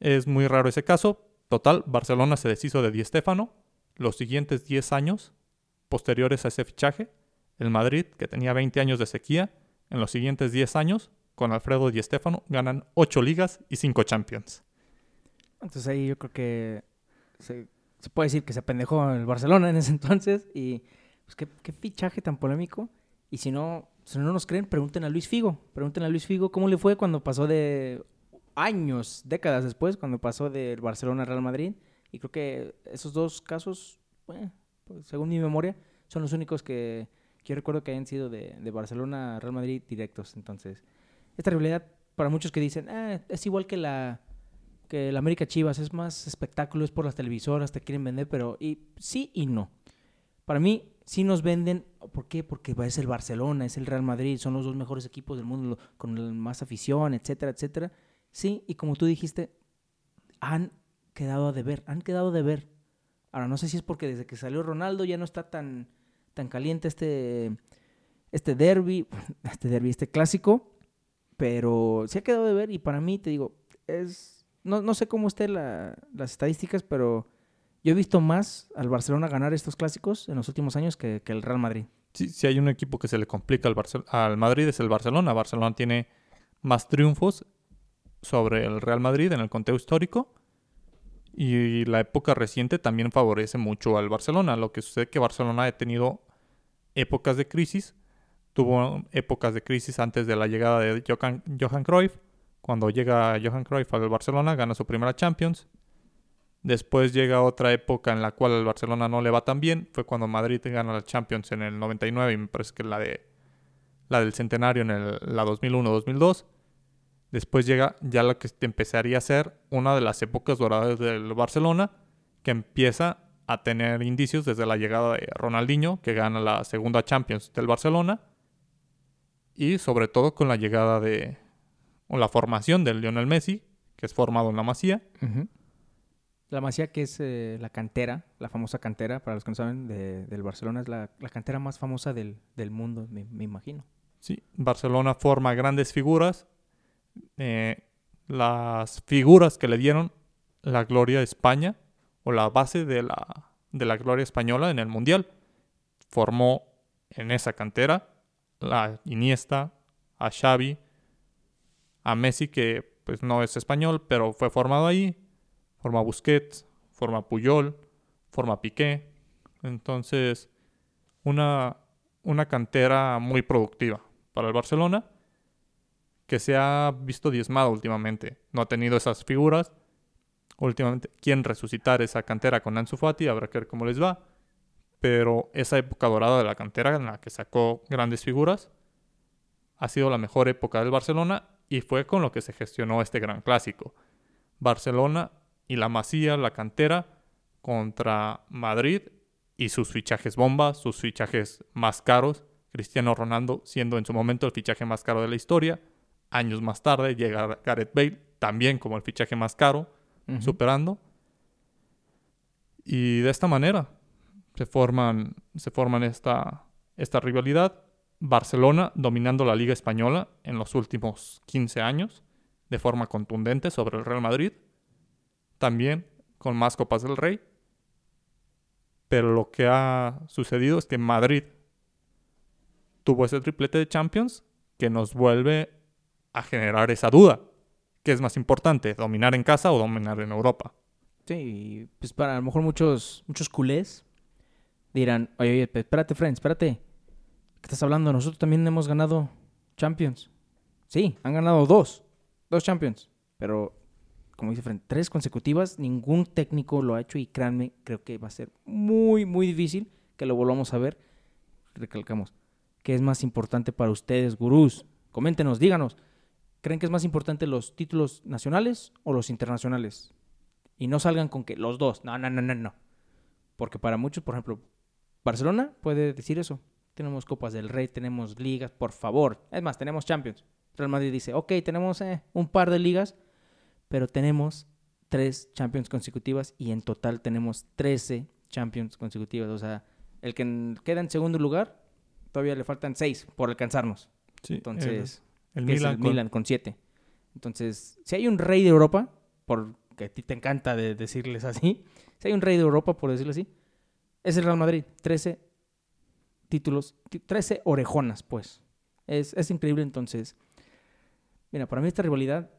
Speaker 2: Es muy raro ese caso. Total, Barcelona se deshizo de Di Stéfano. Los siguientes 10 años posteriores a ese fichaje, el Madrid, que tenía 20 años de sequía, en los siguientes 10 años, con Alfredo Di Stéfano, ganan 8 ligas y 5 Champions.
Speaker 1: Entonces ahí yo creo que se, puede decir que se apendejó el Barcelona en ese entonces. Y pues qué, qué fichaje tan polémico. Y si no, si no nos creen, pregunten a Luis Figo. Pregunten a Luis Figo cómo le fue cuando pasó de años, décadas después, cuando pasó del Barcelona al Real Madrid. Y creo que esos dos casos, pues, según mi memoria, son los únicos que, yo recuerdo que hayan sido de, Barcelona a Real Madrid directos. Entonces, esta rivalidad, para muchos que dicen, ah, es igual que la que la América Chivas, es más espectáculo, es por las televisoras, te quieren vender, pero y, sí y no. Para mí, sí nos venden, ¿por qué? Porque es el Barcelona, es el Real Madrid, son los dos mejores equipos del mundo, con más afición, etcétera, etcétera Sí, y como tú dijiste, han quedado a deber, han quedado de ver Ahora, no sé si es porque desde que salió Ronaldo ya no está tan, tan caliente este, este derby, este derby, este clásico, pero se ha quedado de ver y para mí, te digo, es, no, no sé cómo estén las estadísticas, pero yo he visto más al Barcelona ganar estos clásicos en los últimos años que, que el Real Madrid.
Speaker 2: Sí, si hay un equipo que se le complica al, al Madrid es el Barcelona. Barcelona tiene más triunfos sobre el Real Madrid en el conteo histórico. Y la época reciente también favorece mucho al Barcelona. Lo que sucede es que Barcelona ha tenido épocas de crisis. Tuvo épocas de crisis antes de la llegada de Johan, Johan Cruyff. Cuando llega Johan Cruyff al Barcelona, gana su primera Champions. Después llega otra época en la cual el Barcelona no le va tan bien. Fue cuando Madrid gana la Champions en el 99 y me parece que la, de, la del centenario en el, la 2001-2002. Después llega ya lo que empezaría a ser una de las épocas doradas del Barcelona, que empieza a tener indicios desde la llegada de Ronaldinho, que gana la segunda Champions del Barcelona, y sobre todo con la llegada de o la formación del Lionel Messi, que es formado en la Masía.
Speaker 1: La Masía, que es eh, la cantera, la famosa cantera, para los que no saben, del Barcelona, es la, cantera más famosa del, mundo, me, me imagino.
Speaker 2: Sí, Barcelona forma grandes figuras eh, las figuras que le dieron la gloria a España o la base de la, de la gloria española en el Mundial. Formó en esa cantera a Iniesta, a Xavi, a Messi, que pues no es español, pero fue formado ahí. Forma Busquets, forma Puyol, forma Piqué. Entonces, una, una cantera muy productiva para el Barcelona que se ha visto diezmado últimamente. No ha tenido esas figuras. Últimamente, quieren resucitar esa cantera con Ansu Fati, habrá que ver cómo les va. Pero esa época dorada de la cantera en la que sacó grandes figuras ha sido la mejor época del Barcelona y fue con lo que se gestionó este gran clásico. Barcelona y la Masía, la cantera, contra Madrid y sus fichajes bombas, sus fichajes más caros. Cristiano Ronaldo siendo en su momento el fichaje más caro de la historia. Años más tarde llega Gareth Bale, también como el fichaje más caro, superando. Y de esta manera se forman, se forman esta, esta rivalidad. Barcelona dominando la Liga Española en los últimos 15 años de forma contundente sobre el Real Madrid. También con más Copas del Rey. Pero lo que ha sucedido es que Madrid tuvo ese triplete de Champions que nos vuelve a generar esa duda. ¿Qué es más importante, dominar en casa o dominar en Europa?
Speaker 1: Sí, pues para a lo mejor muchos, muchos culés dirán, oye, oye, espérate, friends, espérate. ¿Qué estás hablando? Nosotros también hemos ganado Champions. Sí, han ganado dos. Dos Champions. Pero, como dice Fren, tres consecutivas, ningún técnico lo ha hecho y créanme, creo que va a ser muy, muy difícil que lo volvamos a ver. Recalcamos, ¿qué es más importante para ustedes, gurús? Coméntenos, díganos. ¿Creen que es más importante los títulos nacionales o los internacionales? Y no salgan con que los dos. No, no, no, no, no. Porque para muchos, por ejemplo, Barcelona puede decir eso. Tenemos Copas del Rey, tenemos ligas, por favor. Es más, tenemos Champions. Real Madrid dice, ok, tenemos eh, un par de ligas, pero tenemos tres Champions consecutivas y en total tenemos 13 Champions consecutivas. O sea, el que queda en segundo lugar, todavía le faltan seis por alcanzarnos. Sí, Entonces... El Milan, con... siete. Entonces, si hay un rey de Europa, porque a ti te encanta de decirles así, si hay un rey de Europa, por decirlo así, es el Real Madrid. 13 títulos, 13 orejonas, pues. Es, es increíble, entonces. Mira, para mí esta rivalidad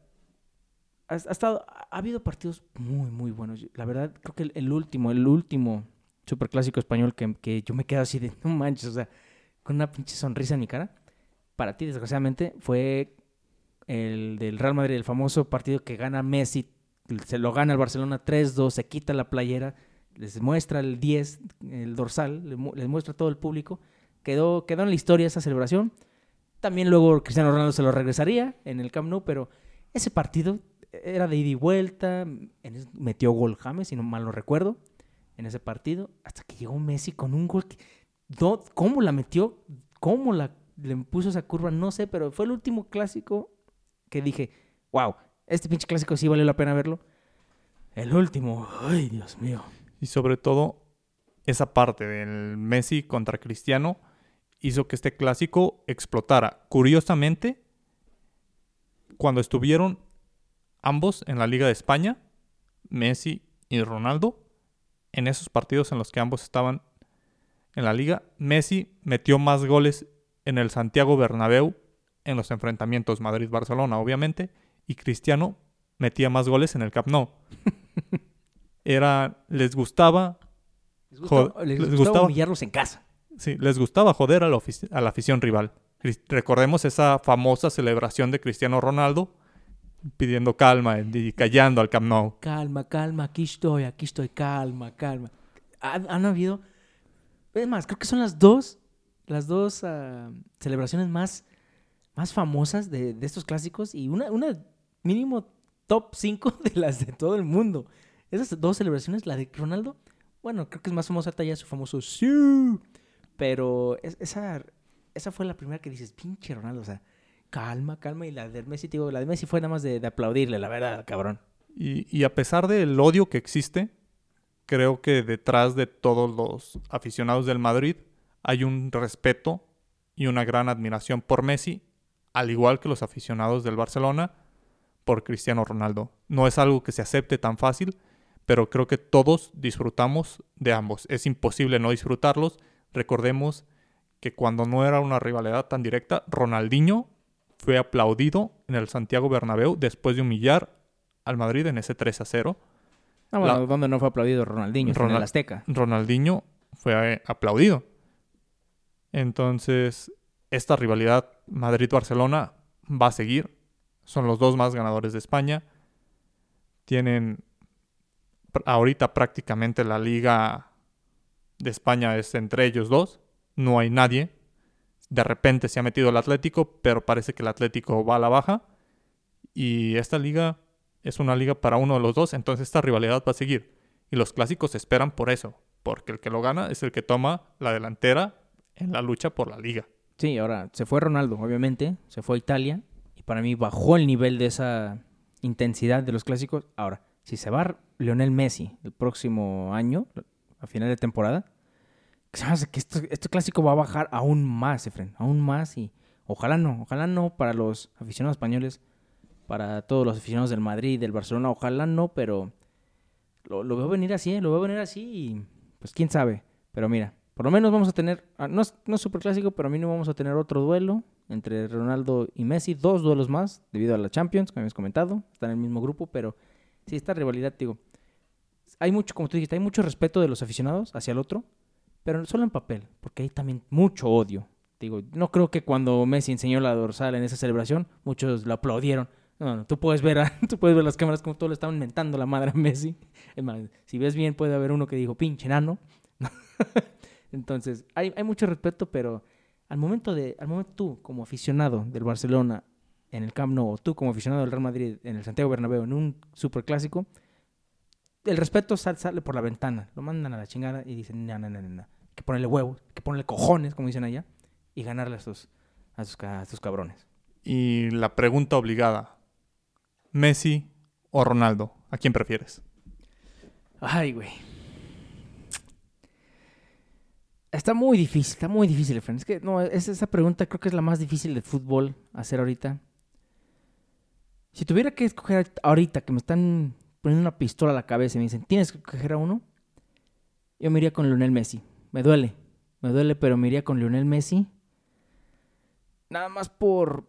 Speaker 1: ha, estado, ha habido partidos muy, muy buenos. La verdad, creo que el, último, el último superclásico español que, que, yo me quedo así de, no manches, o sea, con una pinche sonrisa en mi cara para ti, desgraciadamente, fue el del Real Madrid, el famoso partido que gana Messi, se lo gana el Barcelona 3-2, se quita la playera, les muestra el 10, el dorsal, les muestra todo el público. Quedó, quedó en la historia esa celebración. También luego Cristiano Ronaldo se lo regresaría en el Camp Nou, pero ese partido era de ida y vuelta. metió gol James, si no mal lo recuerdo, en ese partido. Hasta que llegó Messi con un gol. ¿Cómo la metió? ¿Cómo la le puso esa curva, no sé, pero fue el último clásico que dije, wow, este pinche clásico sí valió la pena verlo. El último, ay Dios mío.
Speaker 2: Y sobre todo, esa parte del Messi contra Cristiano hizo que este clásico explotara. Curiosamente, cuando estuvieron ambos en la Liga de España, Messi y Ronaldo, en esos partidos en los que ambos estaban en la liga, Messi metió más goles en el Santiago Bernabéu en los enfrentamientos Madrid-Barcelona, obviamente, y Cristiano metía más goles en el Camp Nou. Era, les gustaba,
Speaker 1: Les gustaba,
Speaker 2: Joder,
Speaker 1: les
Speaker 2: les
Speaker 1: gustaba
Speaker 2: gustaba.
Speaker 1: humillarlos en casa.
Speaker 2: sí, les gustaba joder a la, a la afición rival. Recordemos esa famosa celebración de Cristiano Ronaldo pidiendo calma y callando al Camp Nou.
Speaker 1: Calma, calma, aquí estoy, aquí estoy, calma, calma. Han, han habido, es más, creo que son las dos, las dos ah, celebraciones más, más famosas de, de estos clásicos y una, una mínimo top 5 de las de todo el mundo. Esas dos celebraciones, la de Ronaldo, bueno, creo que es más famosa talla su famoso sí, pero es- esa, esa fue la primera que dices, pinche Ronaldo, o sea, calma, calma, y la de Messi, digo, la de Messi fue nada más de, de aplaudirle, la verdad, cabrón.
Speaker 2: Y, y a pesar del odio que existe, creo que detrás de todos los aficionados del Madrid hay un respeto y una gran admiración por Messi, al igual que los aficionados del Barcelona por Cristiano Ronaldo. No es algo que se acepte tan fácil, pero creo que todos disfrutamos de ambos. Es imposible no disfrutarlos. Recordemos que cuando no era una rivalidad tan directa, Ronaldinho fue aplaudido en el Santiago Bernabéu después de humillar al Madrid en ese 3 a 0.
Speaker 1: Ah, bueno,
Speaker 2: La-
Speaker 1: donde no fue aplaudido Ronaldinho, fue en el
Speaker 2: Ronald-
Speaker 1: Azteca.
Speaker 2: Ronaldinho fue eh, aplaudido. Entonces, esta rivalidad Madrid-Barcelona va a seguir. Son los dos más ganadores de España. Tienen ahorita prácticamente la liga de España es entre ellos dos. No hay nadie. De repente se ha metido el Atlético, pero parece que el Atlético va a la baja. Y esta liga es una liga para uno de los dos, entonces esta rivalidad va a seguir. Y los clásicos se esperan por eso, porque el que lo gana es el que toma la delantera en la lucha por la liga.
Speaker 1: Sí, ahora se fue Ronaldo, obviamente, se fue a Italia y para mí bajó el nivel de esa intensidad de los clásicos. Ahora, si se va Lionel Messi el próximo año, a final de temporada, se me hace que esto- este clásico va a bajar aún más, Efren, aún más y ojalá no, ojalá no para los aficionados españoles, para todos los aficionados del Madrid, del Barcelona, ojalá no, pero lo, lo veo venir así, ¿eh? lo veo venir así y pues quién sabe. Pero mira, por lo menos vamos a tener, ah, no es, no es super clásico, pero a mí no vamos a tener otro duelo entre Ronaldo y Messi, dos duelos más debido a la Champions, que habíamos comentado, están en el mismo grupo, pero sí, esta rivalidad, digo, hay mucho, como tú dijiste, hay mucho respeto de los aficionados hacia el otro, pero solo en papel, porque hay también mucho odio. Digo, no creo que cuando Messi enseñó la dorsal en esa celebración, muchos lo aplaudieron. No, no, tú puedes ver, tú puedes ver las cámaras como todos le estaban mentando la madre a Messi. Es más, si ves bien puede haber uno que dijo, pinche enano. Entonces, hay, hay mucho respeto, pero al momento de, al momento tú como aficionado del Barcelona en el Camp Nou, o tú como aficionado del Real Madrid en el Santiago Bernabéu en un superclásico, el respeto sal- sale por la ventana, lo mandan a la chingada y dicen, no, no, no, no, que ponerle huevos, que ponerle cojones, como dicen allá, y ganarle a estos, a estos, ca- a estos cabrones.
Speaker 2: Y la pregunta obligada, ¿Messi o Ronaldo? ¿A quién prefieres?
Speaker 1: Ay, güey. Está muy difícil, está muy difícil, Efraín. Es que no, es- esa pregunta creo que es la más difícil de fútbol hacer ahorita. Si tuviera que escoger ahorita, que me están poniendo una pistola a la cabeza y me dicen, tienes que escoger a uno, yo me iría con Lionel Messi. Me duele, me duele, pero me iría con Lionel Messi. Nada más por...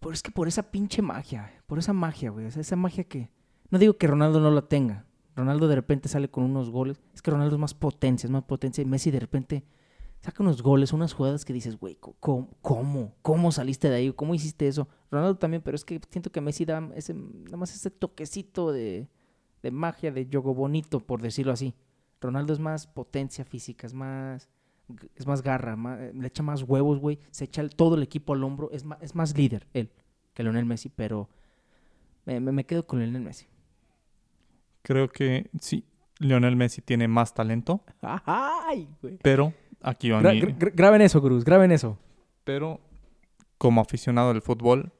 Speaker 1: por es que por esa pinche magia, por esa magia, güey. o sea, esa magia que... No digo que Ronaldo no la tenga. Ronaldo de repente sale con unos goles. Es que Ronaldo es más potencia, es más potencia. Y Messi de repente saca unos goles, unas jugadas que dices, güey, ¿cómo, ¿cómo? ¿Cómo saliste de ahí? ¿Cómo hiciste eso? Ronaldo también, pero es que siento que Messi da ese, nada más ese toquecito de, de magia, de yogo bonito, por decirlo así. Ronaldo es más potencia física, es más, es más garra, más- le echa más huevos, güey. Se echa el- todo el equipo al hombro. Es más, es más líder él que Lionel Messi, pero me quedo con Lionel Messi.
Speaker 2: Creo que sí, Lionel Messi tiene más talento,
Speaker 1: ¡Ay, güey!
Speaker 2: pero aquí va
Speaker 1: Gra-
Speaker 2: mi-
Speaker 1: graben eso, Cruz, graben eso.
Speaker 2: Pero como aficionado del fútbol,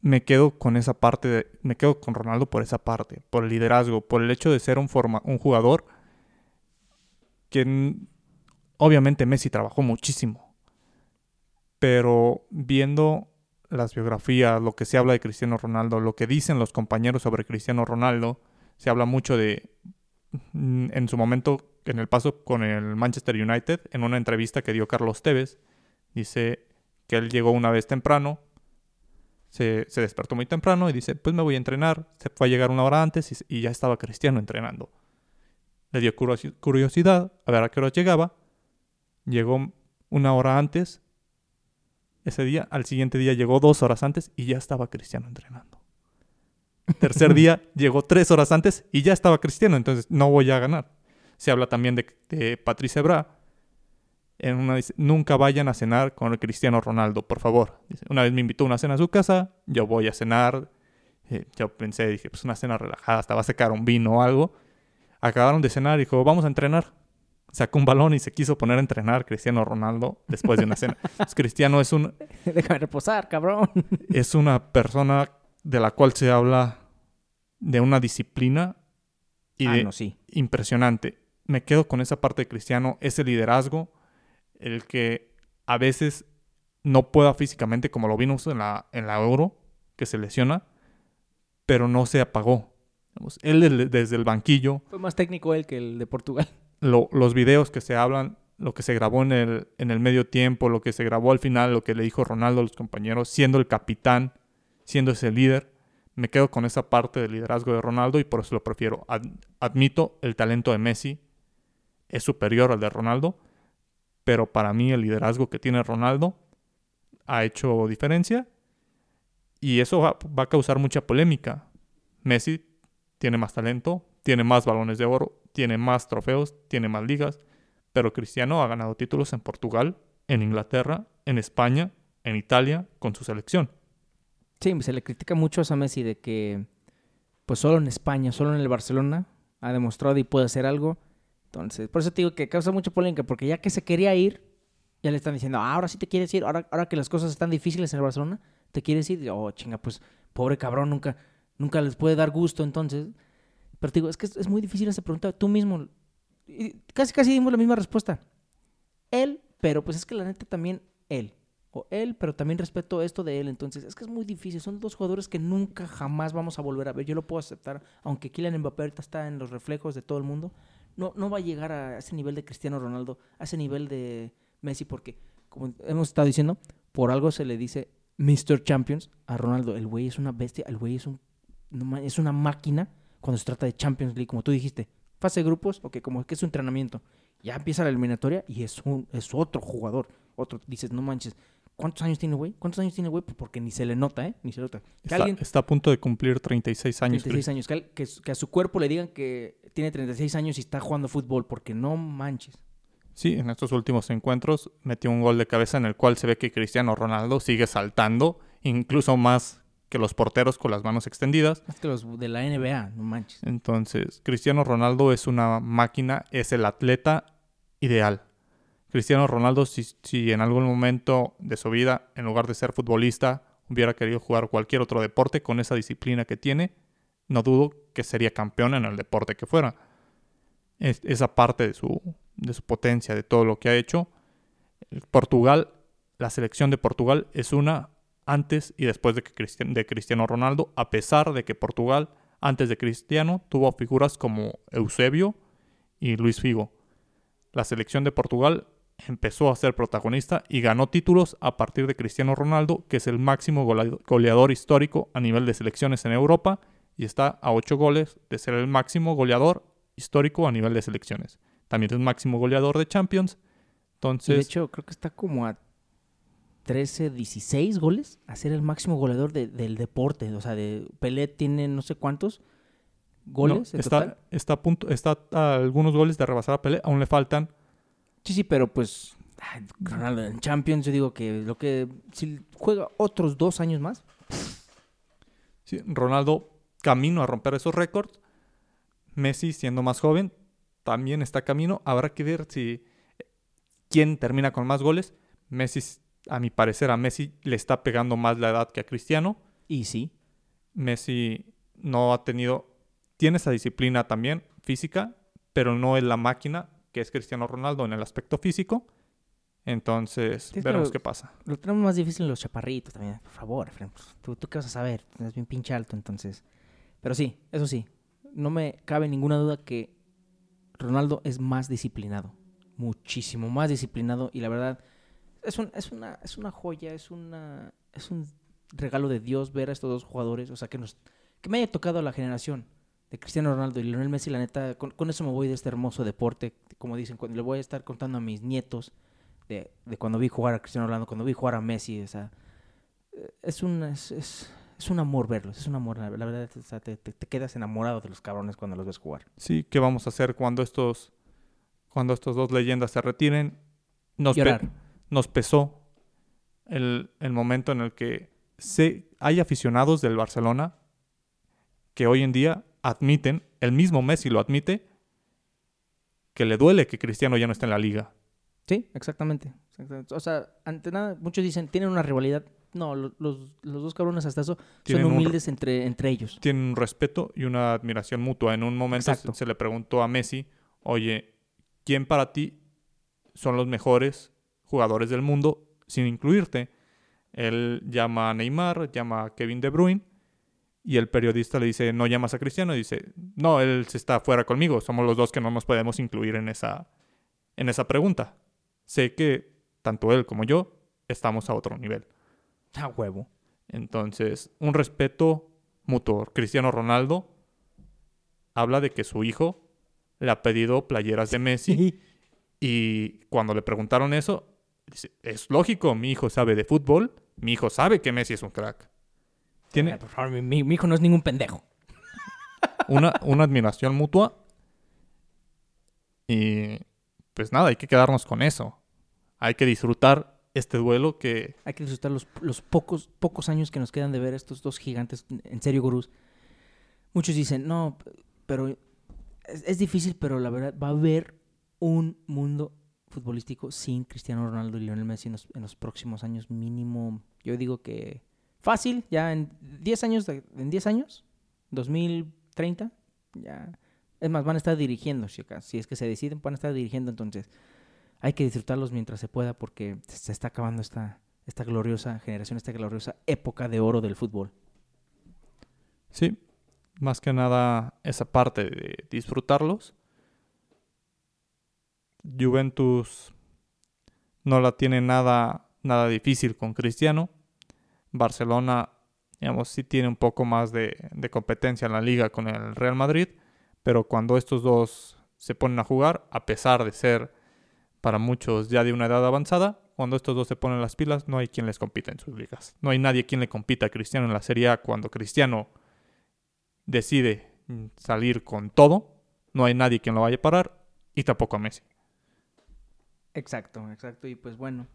Speaker 2: me quedo con esa parte, de, me quedo con Ronaldo por esa parte, por el liderazgo, por el hecho de ser un, forma, un jugador que obviamente Messi trabajó muchísimo, pero viendo las biografías, lo que se habla de Cristiano Ronaldo, lo que dicen los compañeros sobre Cristiano Ronaldo, se habla mucho de, en su momento, en el paso con el Manchester United, en una entrevista que dio Carlos Tevez, dice que él llegó una vez temprano, se, despertó muy temprano y dice, pues me voy a entrenar. Se fue a llegar una hora antes y, ya estaba Cristiano entrenando. Le dio curiosidad a ver a qué hora llegaba. Llegó una hora antes. Ese día, al siguiente día llegó dos horas antes y ya estaba Cristiano entrenando. Tercer día llegó tres horas antes y ya estaba Cristiano, entonces no voy a ganar. Se habla también de, de Patricia Bra, en una dice, nunca vayan a cenar con el Cristiano Ronaldo, por favor. una vez me invitó a una cena a su casa, yo voy a cenar. Eh, yo pensé, dije, pues una cena relajada, hasta va a sacar un vino o algo. Acabaron de cenar y dijo, vamos a entrenar. Sacó un balón y se quiso poner a entrenar Cristiano Ronaldo después de una cena. Cristiano es un...
Speaker 1: Déjame reposar, cabrón.
Speaker 2: es una persona de la cual se habla de una disciplina y ah, de
Speaker 1: sí.
Speaker 2: impresionante. Me quedo con esa parte de Cristiano, ese liderazgo el que a veces no pueda físicamente, como lo vimos en la, en la Euro, que se lesiona, pero no se apagó. Él desde el banquillo.
Speaker 1: Fue más técnico él que el de Portugal.
Speaker 2: los videos que se hablan, lo que se grabó en el, en el medio tiempo, lo que se grabó al final, lo que le dijo Ronaldo a los compañeros, siendo el capitán, siendo ese líder. Me quedo con esa parte del liderazgo de Ronaldo y por eso lo prefiero. admito el talento de Messi es superior al de Ronaldo, pero para mí el liderazgo que tiene Ronaldo ha hecho diferencia y eso va, a causar mucha polémica. Messi tiene más talento, tiene más balones de oro, tiene más trofeos, tiene más ligas, pero Cristiano ha ganado títulos en Portugal, en Inglaterra, en España, en Italia, con su selección.
Speaker 1: Sí, se le critica mucho a Messi de que pues solo en España, solo en el Barcelona ha demostrado y puede hacer algo entonces, por eso te digo que causa mucha polémica, porque ya que se quería ir, ya le están diciendo, ah, ahora sí te quieres ir, ahora, ahora que las cosas están difíciles en el Barcelona, te quieres ir. Oh, chinga, pues, pobre cabrón, nunca, nunca les puede dar gusto, entonces. Pero te digo, es que es, muy difícil esa pregunta. Tú mismo, casi casi dimos la misma respuesta. Él, pero pues es que la neta también él. O él, pero también respeto esto de él. Entonces, es que es muy difícil. Son dos jugadores que nunca jamás vamos a volver a ver. Yo lo puedo aceptar, aunque Kylian Mbappé está en los reflejos de todo el mundo no, no va a llegar a ese nivel de Cristiano Ronaldo, a ese nivel de Messi, porque, como hemos estado diciendo, por algo se le dice Mr. Champions a Ronaldo. El güey es una bestia, el güey es, un, es una máquina cuando se trata de Champions League, como tú dijiste. Fase de grupos, ok, como que es un entrenamiento. Ya empieza la eliminatoria y es, un, es otro jugador. Otro, dices, no manches, ¿Cuántos años tiene, güey? ¿Cuántos años tiene, güey? Pues porque ni se le nota, ¿eh? Ni se nota.
Speaker 2: está, a punto de cumplir 36 años.
Speaker 1: 36 años. Que, a su cuerpo le digan que tiene 36 años y está jugando fútbol, porque no manches.
Speaker 2: Sí, en estos últimos encuentros metió un gol de cabeza en el cual se ve que Cristiano Ronaldo sigue saltando, incluso más que los porteros con las manos extendidas.
Speaker 1: Más que los de la NBA, no manches.
Speaker 2: Entonces, Cristiano Ronaldo es una máquina, es el atleta ideal. Cristiano Ronaldo, si, en algún momento de su vida, en lugar de ser futbolista, hubiera querido jugar cualquier otro deporte con esa disciplina que tiene, no dudo que sería campeón en el deporte que fuera. esa parte de su, de su potencia, de todo lo que ha hecho. Portugal, la selección de Portugal es una antes y después de, que de Cristiano Ronaldo, a pesar de que Portugal, antes de Cristiano, tuvo figuras como Eusebio y Luis Figo. La selección de Portugal empezó a ser protagonista y ganó títulos a partir de Cristiano Ronaldo, que es el máximo goleador histórico a nivel de selecciones en Europa y está a 8 goles de ser el máximo goleador histórico a nivel de selecciones. También es máximo goleador de Champions. Entonces,
Speaker 1: de hecho, creo que está como a 13, 16 goles a ser el máximo goleador del deporte. O sea, de Pelé tiene no sé cuántos goles.
Speaker 2: está, está, a punto, está a algunos goles de rebasar a Pelé. Aún le faltan
Speaker 1: Sí, sí, pero pues Ronaldo en Champions, yo digo que lo que si juega otros dos años más.
Speaker 2: Sí, Ronaldo camino a romper esos récords. Messi, siendo más joven, también está camino. Habrá que ver si quién termina con más goles. Messi, a mi parecer, a Messi le está pegando más la edad que a Cristiano.
Speaker 1: Y sí.
Speaker 2: Messi no ha tenido, tiene esa disciplina también física, pero no es la máquina que es Cristiano Ronaldo en el aspecto físico. Entonces, veremos qué pasa.
Speaker 1: Lo tenemos más difícil los chaparritos también. Por favor, pues, ¿Tú, tú qué vas a saber? Es bien pinche alto, entonces. Pero sí, eso sí. No me cabe ninguna duda que Ronaldo es más disciplinado. Muchísimo más disciplinado. Y la verdad, es, un- es, una, es una joya, es, una, es un regalo de Dios ver a estos dos jugadores. O sea, que, nos, que me haya tocado a la generación de Cristiano Ronaldo y Lionel Messi. La neta, con, con eso me voy de este hermoso deporte. Como dicen, cuando le voy a estar contando a mis nietos de, de cuando vi jugar a Cristiano Ronaldo, cuando vi jugar a Messi, o sea, eh, es un, es, es, es un amor verlos, es un amor, la, la verdad, o sea, te, te- te quedas enamorado de los cabrones cuando los ves jugar.
Speaker 2: Sí, ¿qué vamos a hacer cuando estos, cuando estos dos leyendas se retiren? Nos, pe- nos pesó el, el momento en el que se, hay aficionados del Barcelona que hoy en día admiten, el mismo Messi lo admite, que le duele que Cristiano ya no esté en la liga.
Speaker 1: Sí, exactamente, exactamente. O sea, ante nada, muchos dicen, tienen una rivalidad. No, lo- los, los dos cabrones hasta eso
Speaker 2: Tienen
Speaker 1: son
Speaker 2: un-
Speaker 1: humildes entre, entre ellos.
Speaker 2: Tienen un respeto y una admiración mutua. En un momento se, se le preguntó a Messi, oye, ¿quién para ti son los mejores jugadores del mundo sin incluirte? Él llama a Neymar, llama a Kevin De Bruyne y el periodista le dice, ¿no llamas a Cristiano? Y dice, no, él se está fuera conmigo, somos los dos que no nos podemos incluir en esa, en esa pregunta. Sé que tanto él como yo estamos a otro nivel.
Speaker 1: A huevo.
Speaker 2: Entonces, un respeto mutuo. Cristiano Ronaldo habla de que su hijo le ha pedido playeras de Messi y cuando le preguntaron eso, dice, es lógico, mi hijo sabe de fútbol, mi hijo sabe que Messi es un crack. Tiene
Speaker 1: por favor, mi, hijo no es ningún pendejo.
Speaker 2: una, una admiración mutua y pues nada, hay que quedarnos con eso. Hay que disfrutar este duelo que
Speaker 1: Hay que disfrutar los, los pocos, pocos años que nos quedan de ver a estos dos gigantes. En serio, gurús. Muchos dicen, no, pero es, es difícil, pero la verdad va a haber un mundo futbolístico sin Cristiano Ronaldo y Lionel Messi en los, en los próximos años mínimo. Yo digo que fácil, ya en 10 años, en 10 años, 2030, ya. Es más, van a estar dirigiendo, acá- si es que se deciden, van a estar dirigiendo entonces hay que disfrutarlos mientras se pueda porque se está acabando esta, esta gloriosa generación, esta gloriosa época de oro del fútbol.
Speaker 2: Sí, más que nada esa parte de disfrutarlos. Juventus no la tiene nada, nada difícil con Cristiano. Barcelona, digamos, sí tiene un poco más de, competencia en la liga con el Real Madrid, pero cuando estos dos se ponen a jugar, a pesar de ser para muchos ya de una edad avanzada, cuando estos dos se ponen las pilas, no hay quien les compita en sus ligas. No hay nadie quien le compita a Cristiano en la Serie A cuando Cristiano decide salir con todo, no hay nadie quien lo vaya a parar y tampoco a Messi.
Speaker 1: Exacto, exacto. Y pues bueno,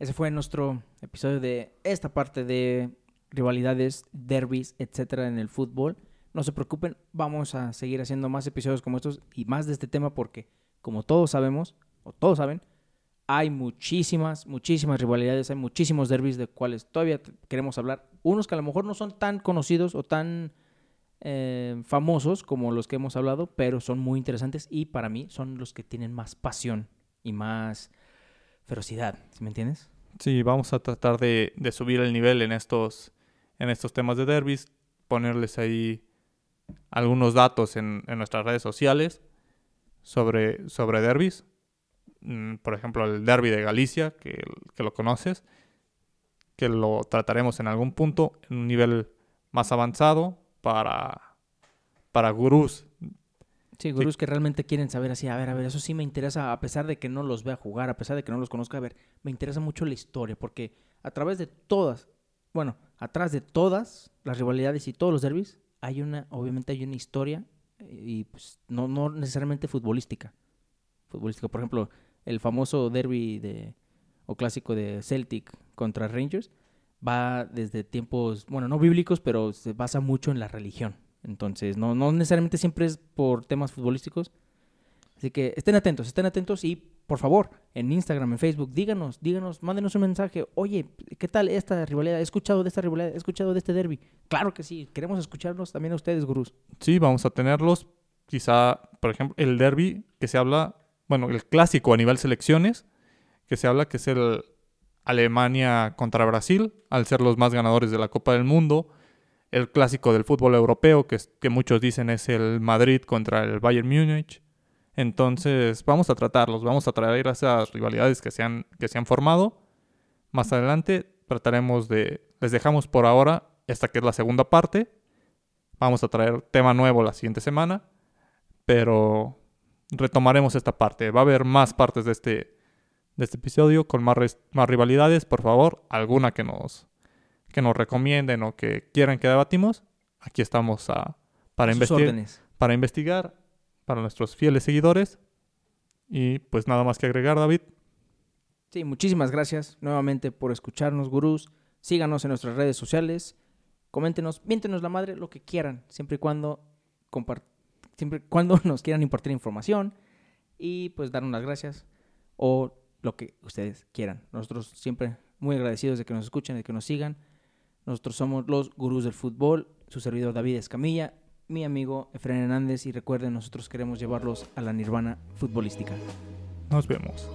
Speaker 1: ese fue nuestro episodio de esta parte de rivalidades, derbis, etcétera en el fútbol. No se preocupen, vamos a seguir haciendo más episodios como estos y más de este tema porque, como todos sabemos, o todos saben, hay muchísimas, muchísimas rivalidades, hay muchísimos derbis de cuales todavía queremos hablar. Unos que a lo mejor no son tan conocidos o tan eh, famosos como los que hemos hablado, pero son muy interesantes y para mí son los que tienen más pasión y más ferocidad, ¿sí me entiendes?
Speaker 2: Sí, vamos a tratar de, de subir el nivel en estos, en estos temas de derbis, ponerles ahí algunos datos en, en nuestras redes sociales sobre, sobre derbis. Mm, Por ejemplo, el derby de Galicia, que, que lo conoces, que lo trataremos en algún punto en un nivel más avanzado para, para gurús
Speaker 1: Sí, gurús que realmente quieren saber así, a ver, a ver, eso sí me interesa, a pesar de que no los vea jugar, a pesar de que no los conozca, a ver, me interesa mucho la historia, porque a través de todas, bueno, atrás de todas las rivalidades y todos los derbis, hay una, obviamente hay una historia, eh, y pues no, no necesariamente futbolística. Futbolística, por ejemplo, el famoso derby de, o clásico de Celtic contra Rangers, va desde tiempos, bueno, no bíblicos, pero se basa mucho en la religión. Entonces, no, no necesariamente siempre es por temas futbolísticos. Así que estén atentos, estén atentos y por favor, en Instagram, en Facebook, díganos, díganos, mándenos un mensaje. Oye, ¿qué tal esta rivalidad? ¿He escuchado de esta rivalidad? ¿He escuchado de este derby? Claro que sí, queremos escucharlos también a ustedes, gurús.
Speaker 2: Sí, vamos a tenerlos. Quizá, por ejemplo, el derby que se habla, bueno, el clásico a nivel selecciones, que se habla que es el Alemania contra Brasil, al ser los más ganadores de la Copa del Mundo. El clásico del fútbol europeo, que, que muchos dicen es el Madrid contra el Bayern Múnich entonces, vamos a tratarlos, vamos a traer esas rivalidades que se han, que se han formado. Más adelante trataremos de, les dejamos por ahora esta que es la segunda parte. Vamos a traer tema nuevo la siguiente semana, pero retomaremos esta parte. Va a haber más partes de este, de este episodio con más, más rivalidades. Por favor, alguna que nos, que nos recomienden o que quieran que debatimos, aquí estamos a, para, para investigar para nuestros fieles seguidores. Y pues nada más que agregar, David.
Speaker 1: Sí, muchísimas gracias nuevamente por escucharnos, gurús. Síganos en nuestras redes sociales. Coméntenos, miéntenos la madre, lo que quieran, siempre y cuando siempre cuando nos quieran impartir información y pues darnos las gracias o lo que ustedes quieran. Nosotros siempre muy agradecidos de que nos escuchen, de que nos sigan. Nosotros somos los gurús del fútbol, su servidor David Escamilla mi amigo Efraín Hernández y recuerden, nosotros queremos llevarlos a la nirvana futbolística.
Speaker 2: Nos vemos.